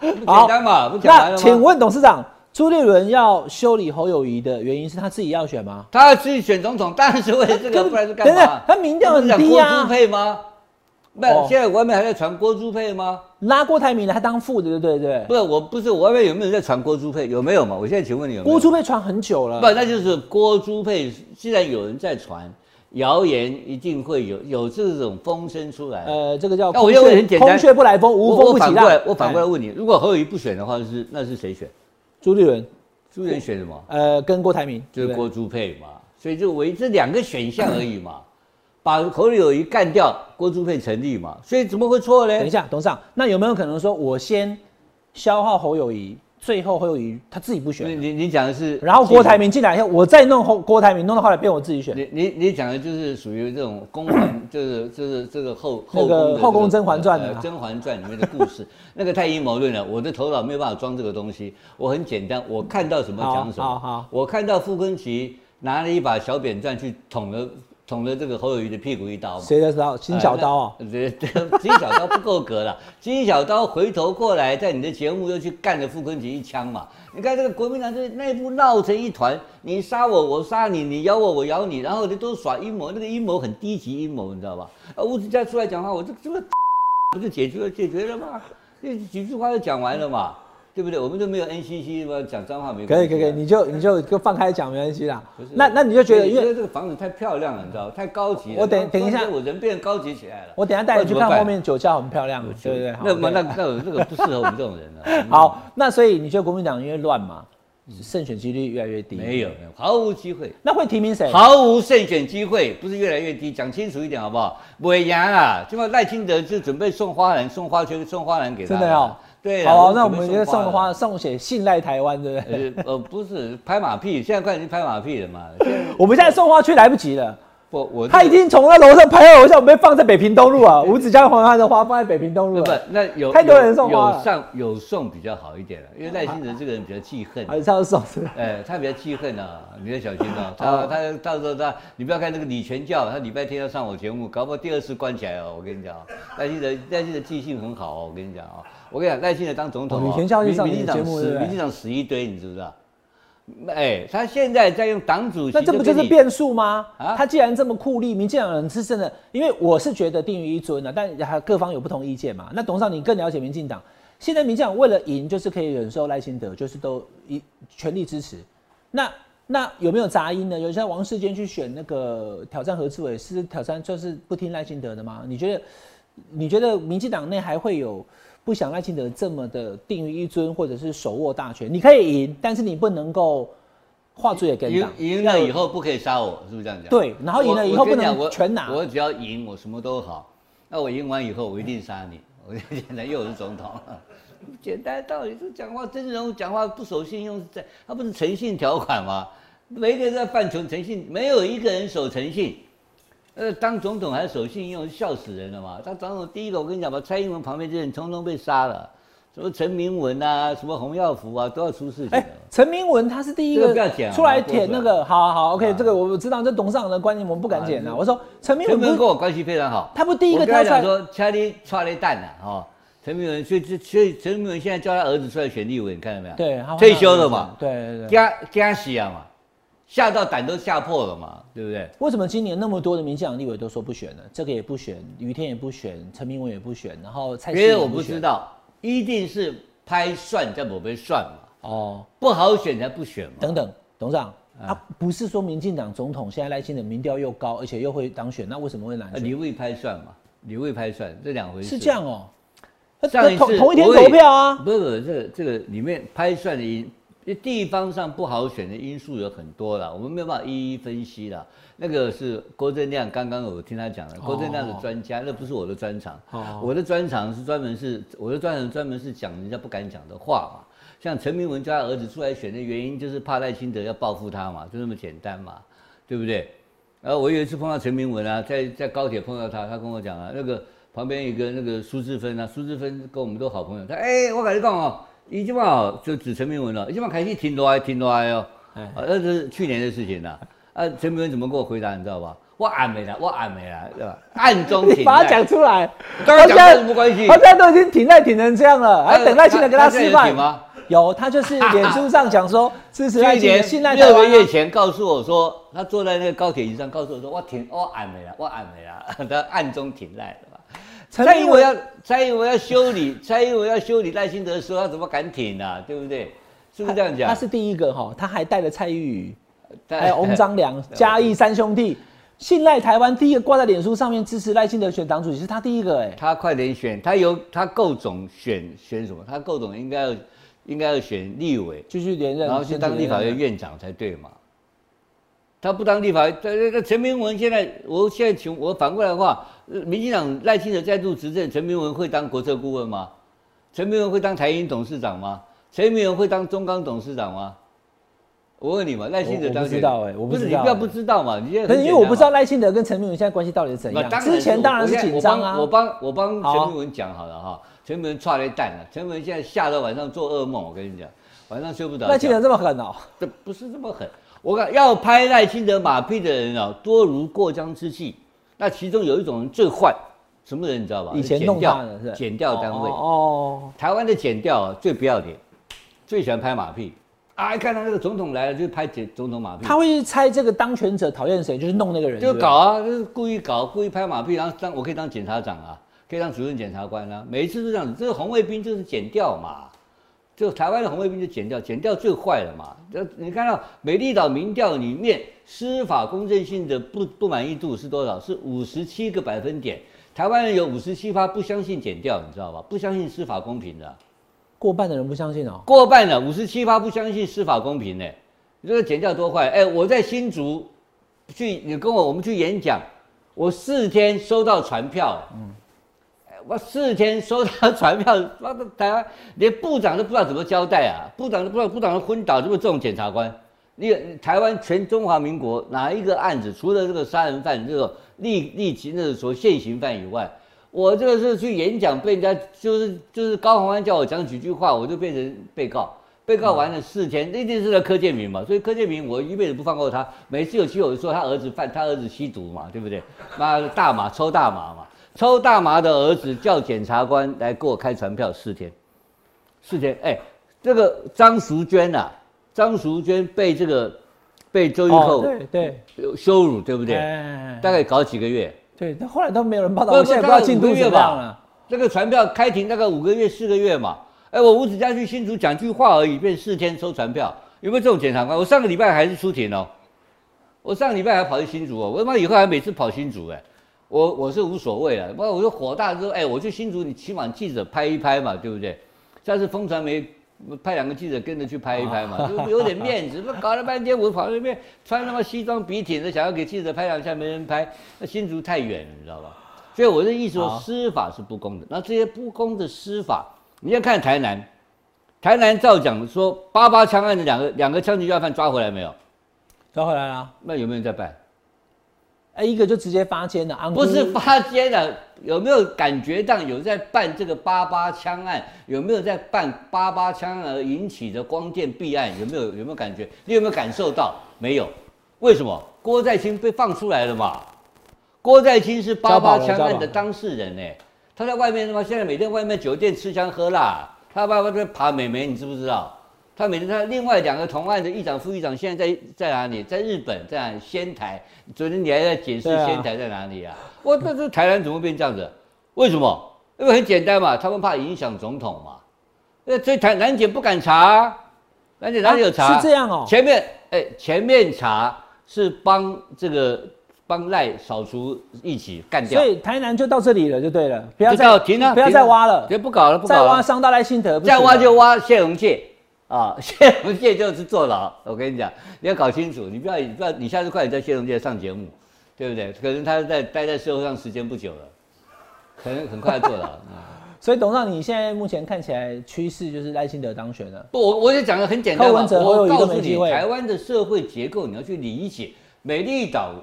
简单嘛，不讲完了吗？请问董事长，朱立伦要修理侯友谊的原因是他自己要选吗？他要自己选总统，当然是为了这个，不然是干嘛？他民调很低啊。郭朱配吗？不，现在外面还在传郭朱佩吗？拉郭台铭的，他当副的，对不对？不是，我不是，我外面有没有人在传郭朱佩？有没有嘛？我现在请问你，有郭朱佩传很久了。不，那就是郭朱佩。既然有人在传谣言，一定会有有这种风声出来。呃，这个叫……那我认为很简单，空穴不来风，无风不起浪。我反过来问你，如果侯友谊不选的话，是那是谁选？朱立伦。朱立伦选什么？呃，跟郭台铭，就是郭朱佩嘛。所以就唯这两个选项而已嘛。把侯友谊干掉，郭朱配成立嘛？所以怎么会错呢？等一下，董事长，那有没有可能说我先消耗侯友谊，最后侯友谊他自己不选？你你你讲的是，然后郭台铭进来以后，我再弄侯郭台铭，弄到后来变我自己选。你你你讲的就是属于这种宫环，就是就是这个后后宫后宫甄嬛传的《甄嬛传》里面的故事，那个太阴谋论了。我的头脑没有办法装这个东西，我很简单，我看到什么讲什么。好，好，我看到傅昆萁拿了一把小扁钻去捅了。捅了这个侯友谊的屁股一刀谁的刀？金小刀啊？对对，金小刀不够格了。金小刀回头过来，在你的节目又去干了傅昆萁一枪嘛？你看这个国民党这内部闹成一团，你杀我，我杀你，你咬我，我咬你，然后你都耍阴谋，那个阴谋很低级阴谋，你知道吧？啊，吴志佳出来讲话，我这这个 不就解决了解决了吗？这几句话就讲完了嘛？对不对？我们都没有 NCC 吗？讲脏话没可以可以可以，你就你就就放开讲没关系啦。那那你就觉得，因为这个房子太漂亮了，你知道太高级了。我等等一下，我人变高级起来了。我等下带你去看后面酒窖很漂亮，对不对？那那那那个不适合我们这种人了。好，那所以你觉得国民党因为乱嘛，胜选几率越来越低？没有没有，毫无机会。那会提名谁？毫无胜选机会，不是越来越低？讲清楚一点好不好？伟阳啊，就赖清德就准备送花篮、送花圈、送花篮给他。真的哦。对，好，啊那我们就送花，送写信赖台湾，对不对？呃，不是拍马屁，现在快已经拍马屁了嘛。我们现在送花去来不及了。不，我他已经从那楼上拍到楼下，我被放在北平东路啊。五指江黄花的花放在北平东路不啊。那有太多人送花了有上有送比较好一点了，因为赖清德这个人比较记恨，还是要送是吧？哎，他比较记恨啊，你要小心 哦。他哦他到时候他，你不要看那个李全教，他礼拜天要上我节目，搞不好第二次关起来哦。我跟你讲哦，赖清德赖清德记性很好哦。我跟你讲哦，我跟你讲，赖清德当总统哦，哦李全教去上民民进党死，你的节目对不对民进党死一堆，你知不知道？哎，他现在在用党主席，那这不就是变数吗？啊他既然这么酷吏，民进党人是真的，因为我是觉得定于一尊啊，但还各方有不同意见嘛。那董事长你更了解民进党，现在民进党为了赢，就是可以忍受赖清德，就是都一全力支持。那那有没有杂音呢？有像王世坚去选那个挑战何志伟，是挑战就是不听赖清德的吗？你觉得你觉得民进党内还会有不想赖清德这么的定于一尊，或者是手握大权？你可以赢，但是你不能够画出也跟赢党。赢了以后不可以杀我，是不是这样讲？对然后赢了以后不能全拿我我只要赢，我什么都好。那我赢完以后，我一定杀你。我现在又是总统，简单道理，这讲话真人物讲话不守信用是在，他不是诚信条款吗？每一个人在犯穷诚信，没有一个人守诚信。呃，当总统还守信用，笑死人了嘛！当总统第一个，我跟你讲吧，蔡英文旁边这些人通通被杀了，什么陈明文啊，什么洪耀福啊，都要出事情哎了。，陈明文他是第一个出来舔那个，好好好，OK，啊这个我知道，这董事长的观念我们不敢剪啊啊。我说陈明文跟我关系非常好，他不第一个我跟他跳出来讲说，家里踹了蛋呐，哦，陈明文，所以所以陈明文现在叫他儿子出来选立委，你看到没有？对，退休了嘛，对对对。加加死啊嘛，吓到胆都吓破了嘛，对不对？为什么今年那么多的民进党立委都说不选呢？这个也不选，于天也不选，陈明文也不选，然后蔡别人我不知道，一定是拍算在某边算嘛，哦。不好选才不选嘛。等等，董事长，啊，不是说民进党总统现在赖清德民调又高，而且又会当选，那为什么会难啊，你选？未拍算嘛，你未拍算这两回事。是这样哦、那上一次同同一天投票啊，不是不是，这个这个里面拍算的地方上不好选的因素有很多啦，我们没有办法一一分析啦。那个是郭正亮，刚刚我听他讲了，郭正亮的专家，那不是我的专长。哦我的专长是专门是我的专长专门是讲人家不敢讲的话嘛。像陈明文叫他儿子出来选的原因，就是怕赖清德要报复他嘛，就那么简单嘛，对不对？然后我有一次碰到陈明文啊，在在高铁碰到他，他跟我讲啊，那个旁边有一个那个苏志芬啊，苏志芬跟我们都好朋友，他哎、我跟你讲哦，一今晚哦就指陈明文了，一今晚开始停落来停落来哦，那是去年的事情啦。啊，陈明文怎么跟我回答，你知道吧？我暗没了，我暗没了，对吧？暗中 你停把它讲出来。当然讲有什么关系他现在都已经挺赖挺成这样了，还等赖清德跟他吃饭他现在有吗？有，他就是 脸书上讲说支持赖去清德，信赖六个月前告诉我说，他坐在那个高铁椅上，告诉我说，我挺我暗没了，我暗没了，他暗中挺赖的吧？陈明文蔡英文要蔡英文要修理，蔡英文要修理赖清德的时候，他怎么敢挺啊？对不对？是不是这样讲？他是第一个哈，他还带了蔡玉宇，他还有 翁章良、嘉义三兄弟，信赖台湾第一个挂在脸书上面支持赖清德选党主席，是他第一个哎。他快点选，他有他够总选选什么？他够总应该要应该要选立委，继续连任，然后去当立法院院长才对嘛。他不当立法院，这这陈明文现在，我现在请我反过来的话，呃民进党赖清德再度执政，陈明文会当国策顾问吗？陈明文会当台银董事长吗？陈明文会当中钢董事长吗？我问你嘛，赖清德当选不知道欸我不知道欸你不要不知道嘛，你现在可是因为我不知道赖清德跟陈明文现在关系到底是怎样，之前当然是我紧张啊。我帮我帮陈明文讲好了哈，陈明文踹了一蛋了，陈明文现在吓得晚上做噩梦，我跟你讲，晚上睡不着觉。赖清德这么狠哦、这不是这么狠，我看要拍赖清德马屁的人啊，多如过江之鲫。那其中有一种人最坏，什么人你知道吧？以前弄掉的是剪掉单位，哦哦，台湾的剪掉啊最不要脸，最喜欢拍马屁啊！一看到那个总统来了，就拍剪总统马屁。他会去猜这个当权者讨厌谁，就是弄那个人，就搞啊，就是故意搞，故意拍马屁，然后当我可以当检察长啊，可以当主任检察官啊，每一次都这样子。这个红卫兵就是剪掉嘛，就台湾的红卫兵就减掉，减掉最坏了嘛。这你看到美丽岛民调里面司法公正性的不不满意度是多少？是五十七个百分点。台湾人有五十七趴不相信减掉，你知道吧？不相信司法公平的啊、过半的人不相信哦、过半了，五十七趴不相信司法公平呢。你这个检调多坏？哎、我在新竹去，你跟我我们去演讲，我四天收到传票，嗯，我四天收到传票，妈的台湾连部长都不知道怎么交代啊，部长都不知道，部长都昏倒，就是这种检察官，你台湾全中华民国哪一个案子，除了这个杀人犯这个立立即那个说现行犯以外，我这个是去演讲被人家就是就是高宏安叫我讲几句话，我就变成被告。被告完了四天，那件事是柯建明嘛，所以柯建明我一辈子不放过他。每次有机会我就说他儿子犯，他儿子吸毒嘛，对不对？妈大麻抽大麻嘛，抽大麻的儿子叫检察官来给我开传票四天，四天。哎，这个张淑娟呐，张淑娟被这个被周玉蔻对对羞辱，对不对？大概搞几个月。对，但后来都没有人报道，我现在不知道进度怎么样了。这个传票开庭大概五个月、四个月嘛。哎，我吴子嘉去新竹讲句话而已，变四天抽传票，有没有这种检察官？我上个礼拜还是出庭哦，我上个礼拜还跑去新竹哦，我他妈以后还每次跑新竹哎，我我是无所谓了，不，我就火大之后，哎，我去新竹，你起码记者拍一拍嘛，对不对？下次风传媒派两个记者跟着去拍一拍嘛，就有点面子。那搞了半天，我跑那边穿他妈西装笔挺的，想要给记者拍两下，没人拍。那新竹太远了，你知道吧？所以我的意思说，司法是不公的。那这些不公的司法。你要看台南，台南照讲说八八枪案的两个两个枪击要犯抓回来没有？抓回来了。那有没有人在办？哎，一个就直接发监了，不是发监了，有没有感觉到有在办这个八八枪案？有没有在办八八枪而引起的光电弊案？有没有有没有感觉？你有没有感受到？没有。为什么？郭在清被放出来了嘛？郭在清是八八枪案的当事人呢。他在外面他妈现在每天外面酒店吃香喝辣，他爸爸在爬美眉，你知不知道？他每天他另外两个同案的议长、副议长现在在在哪里？在日本，在仙台。昨天你还在解释仙台在哪里啊？我这这台南怎么变这样子？为什么？因为很简单嘛，他们怕影响总统嘛。那这台南检不敢查，南检哪里有查？是这样哦。前面哎，前面查是帮这个。帮赖扫除一起干掉，所以台南就到这里了，就对了，不要再停了，不要再挖了，别不搞了，不搞了，再挖伤到赖清德，再挖就挖谢荣介啊，谢荣介就是坐牢。我跟你讲，你要搞清楚，你不要你不要，你下次快点在谢荣介上节目，对不对？可能他在待在社会上时间不久了，可能很快坐牢。所以董事长，你现在目前看起来趋势就是赖清德当选了。不，我我就讲的很简单嘛，我告诉你，台湾的社会结构你要去理解，美丽岛。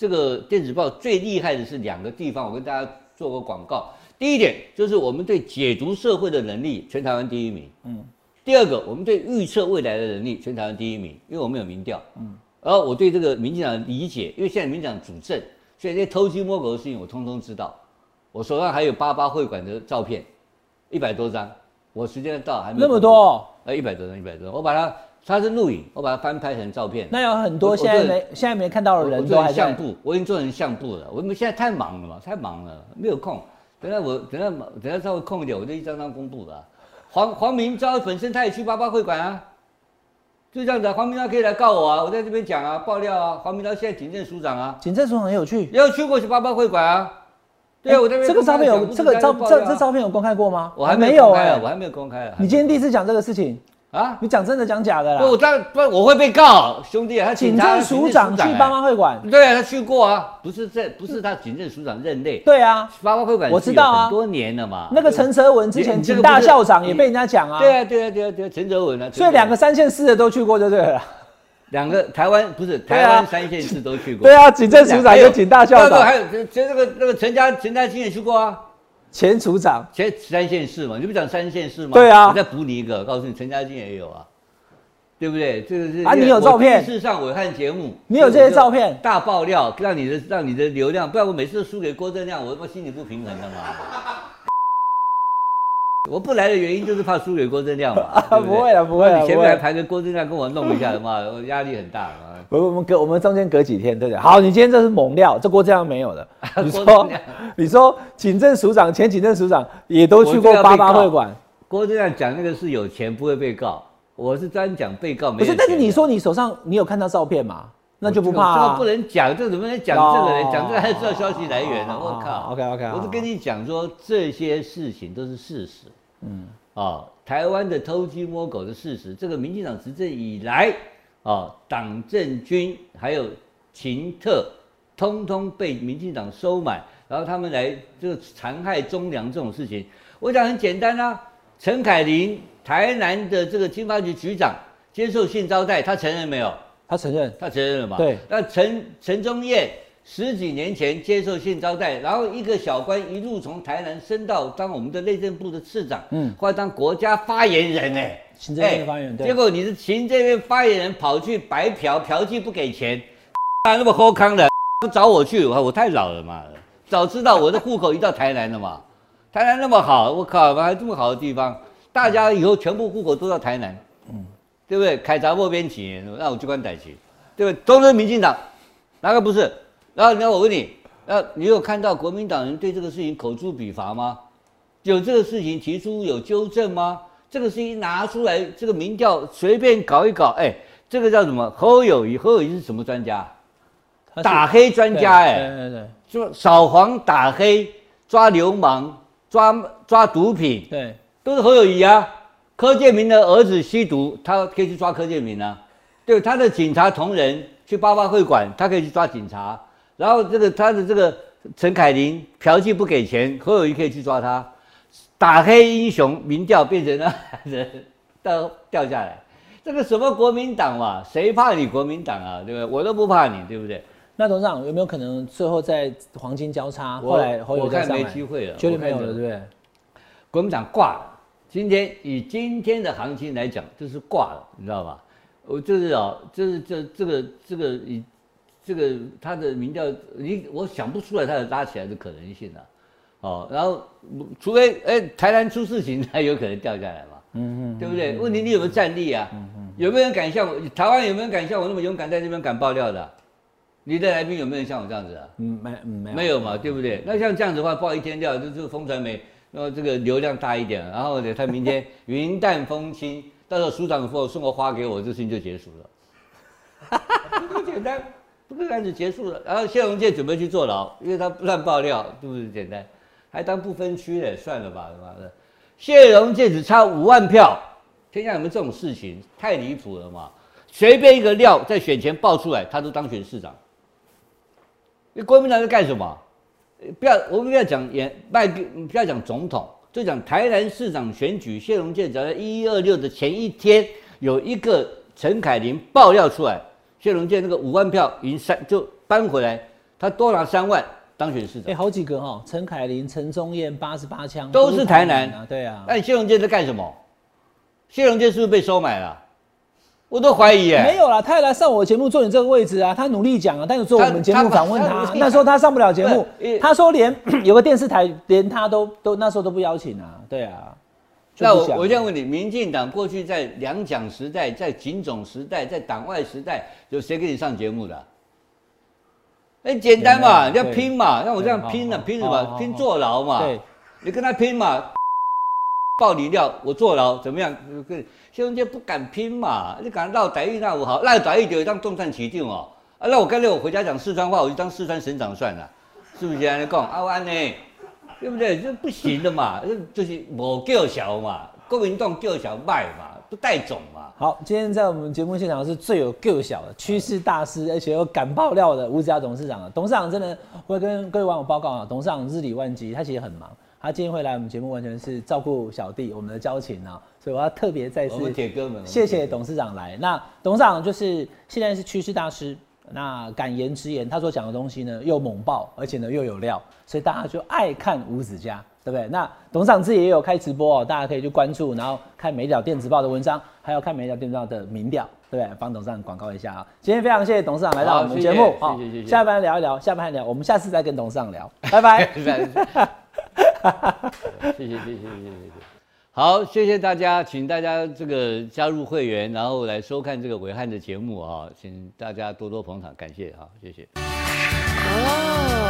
这个电子报最厉害的是两个地方，我跟大家做个广告。第一点就是我们对解读社会的能力，全台湾第一名。嗯。第二个，我们对预测未来的能力，全台湾第一名，因为我们有民调。嗯。然后我对这个民进党的理解，因为现在民进党主政，所以这些偷鸡摸狗的事情我通通知道。我手上还有八八会馆的照片，一百多张。我时间到还没那么多？呃，一百多张，一百多张，我把它。它是录影，我把它翻拍成照片。那有很多现在没现在没看到的人都还相簿，我已经做成相簿了。我们现在太忙了嘛，太忙了，没有空。等下我等下等下稍微空一点，我就一张张公布了。黄黄明昭本身他也去八八会馆啊，就这样子。黄明昭可以来告我啊，我在这边讲啊，爆料啊。黄明昭现在警政署长啊，警政署长也有去，也有去过去八八会馆啊。对啊，我这边这个照片有这个照这这照片有公开过吗？我还没有哎，我还没有公开啊。你今天第一次讲这个事情。啊！你讲真的讲假的啦？不，当不，我会被告，兄弟啊！他警政署长去八八会馆，对啊，他去过啊，不是这，不是他警政署长任内。对啊，八八会馆我知道啊，很多年了嘛。那个陈泽文之前警大校长也被人家讲啊。对啊，对啊，对啊，对啊，陈泽文啊。所以两个三线市的都去过就对了。两个台湾不是台湾三线市都去过。对啊，警政署长有警大校长，还有这那个那个陈家陈家清也去过啊。前署长，前三线市嘛，你不讲三线市吗？对啊。我再补你一个，告诉你陈家俊也有啊。对不对？这个是啊，你有照片。事实上，我看节目，你有这些照片，大爆料，让你的让你的流量，不然我每次都输给郭正亮，我他妈心里不平衡的嘛。我不来的原因就是怕输给郭正亮嘛。不会了，不会了。你前面还排个郭正亮跟我弄一下的嘛，我压力很大啊。不，我们隔我们中间隔几天，对不对？好，你今天这是猛料，这郭正亮没有的。你说，你说警政署长、前警政署长也都去过八八会馆。郭正亮讲那个是有钱不会被告。我是专讲被告，不是。但是你说你手上你有看到照片吗？那就不怕啊。这个不能讲，这怎么能讲这个呢？讲这个还知道消息来源呢？我靠。OK OK。我是跟你讲说这些事情都是事实。嗯。啊，台湾的偷鸡摸狗的事实，这个民进党执政以来，啊，党政军还有秦特，通通被民进党收买，然后他们来这个残害忠良这种事情，我想很简单啊，陈凯琳。台南的这个经发局局长接受性招待，他承认没有？他承认，他承认了嘛？对。那陈陈忠燕十几年前接受性招待，然后一个小官一路从台南升到当我们的内政部的次长，嗯，后来当国家发言人哎，行政院发言人。结果你是行政院发言人跑去白嫖，嫖妓不给钱，那么好康的，不找我去，我我太老了嘛，早知道我的户口移到台南了嘛，台南那么好，我靠，还这么好的地方。大家以后全部户口都到台南，嗯，对不对？凯杂莫边起，那我就关逮起，对不对？都是民进党，哪个不是？然后，然后我问你，那你有看到国民党人对这个事情口诛笔伐吗？有这个事情提出有纠正吗？这个事情拿出来，这个民调随便搞一搞，哎，这个叫什么？侯友谊，侯友谊是什么专家？打黑专家，哎，对对对，就扫黄打黑，抓流氓，抓抓毒品，对。都是侯友谊啊，柯建明的儿子吸毒，他可以去抓柯建明啊。对，他的警察同仁去八八会馆，他可以去抓警察。然后这个他的这个陈凯琳嫖妓不给钱，侯友谊可以去抓他。打黑英雄民调变成了人掉掉下来，这个什么国民党嘛，谁怕你国民党啊？对不对？我都不怕你，对不对？那董事长有没有可能最后在黄金交叉？后来侯友谊没机会了，绝对没有了，对不对？国民党挂了。今天以今天的行情来讲，就是挂了，你知道吧？我就是啊，就是这这个这个以这个他的民调，你我想不出来他的拉起来的可能性啊。哦，然后除非哎台南出事情才有可能掉下来嘛，嗯嗯，对不对？问题你有没有战力啊？嗯嗯，有没有人敢像我台湾有没有人敢像我那么勇敢在这边敢爆料的？你的来宾有没有人像我这样子啊？嗯，没没没有嘛，对不对？那像这样子的话，爆一天料就是风传媒。然后这个流量大一点，然后呢，他明天云淡风轻，到时候署长说送个花给我，这事情就结束了，这么简单，这个案子结束了。然后谢龙介准备去坐牢，因为他乱爆料，是不是简单？还当不分区的，算了吧，他妈的，谢龙介只差五万票，天下有没有这种事情？太离谱了嘛！随便一个料在选前爆出来，他都当选市长。你国民党在干什么？不要，我们不要讲演卖，不要讲总统，就讲台南市长选举，谢龙介只要在一一二六的前一天有一个陈凯琳爆料出来，谢龙介那个五万票已经三就搬回来，他多拿三万当选市长。哎，好几个哈，陈凯琳、陈忠燕八十八枪都是台南啊，对啊。那谢龙介在干什么？谢龙介是不是被收买了？我都怀疑耶，没有啦，他来上我节目坐你这个位置啊，他努力讲啊，但是做我们节目访问他，那时候他上不了节目，他说连有个电视台连他都都那时候都不邀请啊，对啊。那我我这样问你，民进党过去在两蒋时代、在警总时代、在党外时代，有谁给你上节目的？很简单嘛，你要拼嘛，像我这样拼啊，拼什么？拼坐牢嘛。对，你跟他拼嘛，爆你料，我坐牢怎么样？谢龙介不敢拼嘛？你敢闹台语那我好，那台语就当众战起定哦。啊，那我干脆我回家讲四川话，我就当四川省长算了，是不是这样讲？阿安呢？对不对？这不行的嘛，就是我叫小嘛，国民党叫小卖嘛，不带种嘛。好，今天在我们节目现场是最有个小的趋势大师，而且有敢爆料的吴子嘉董事长啊。董事长真的会跟各位网友报告啊，董事长日理万机，他其实很忙。他今天会来我们节目，完全是照顾小弟，我们的交情啊，所以我要特别再次铁哥们，谢谢董事长来。那董事长就是现在是趋势大师，那敢言直言，他所讲的东西呢又猛爆，而且呢又有料，所以大家就爱看吴子嘉，对不对？那董事长自己也有开直播哦，大家可以去关注，然后看每条电子报的文章，还有看每条电子报的民调，对不对？帮董事长广告一下啊！今天非常谢谢董事长来到我们节目，好，谢谢谢谢。下班聊一聊，下班聊，我们下次再跟董事长聊，拜拜。谢谢谢谢谢谢谢谢，好谢谢大家请大家这个加入会员然后来收看这个维汉的节目啊请大家多多捧场感谢哈谢谢。哦。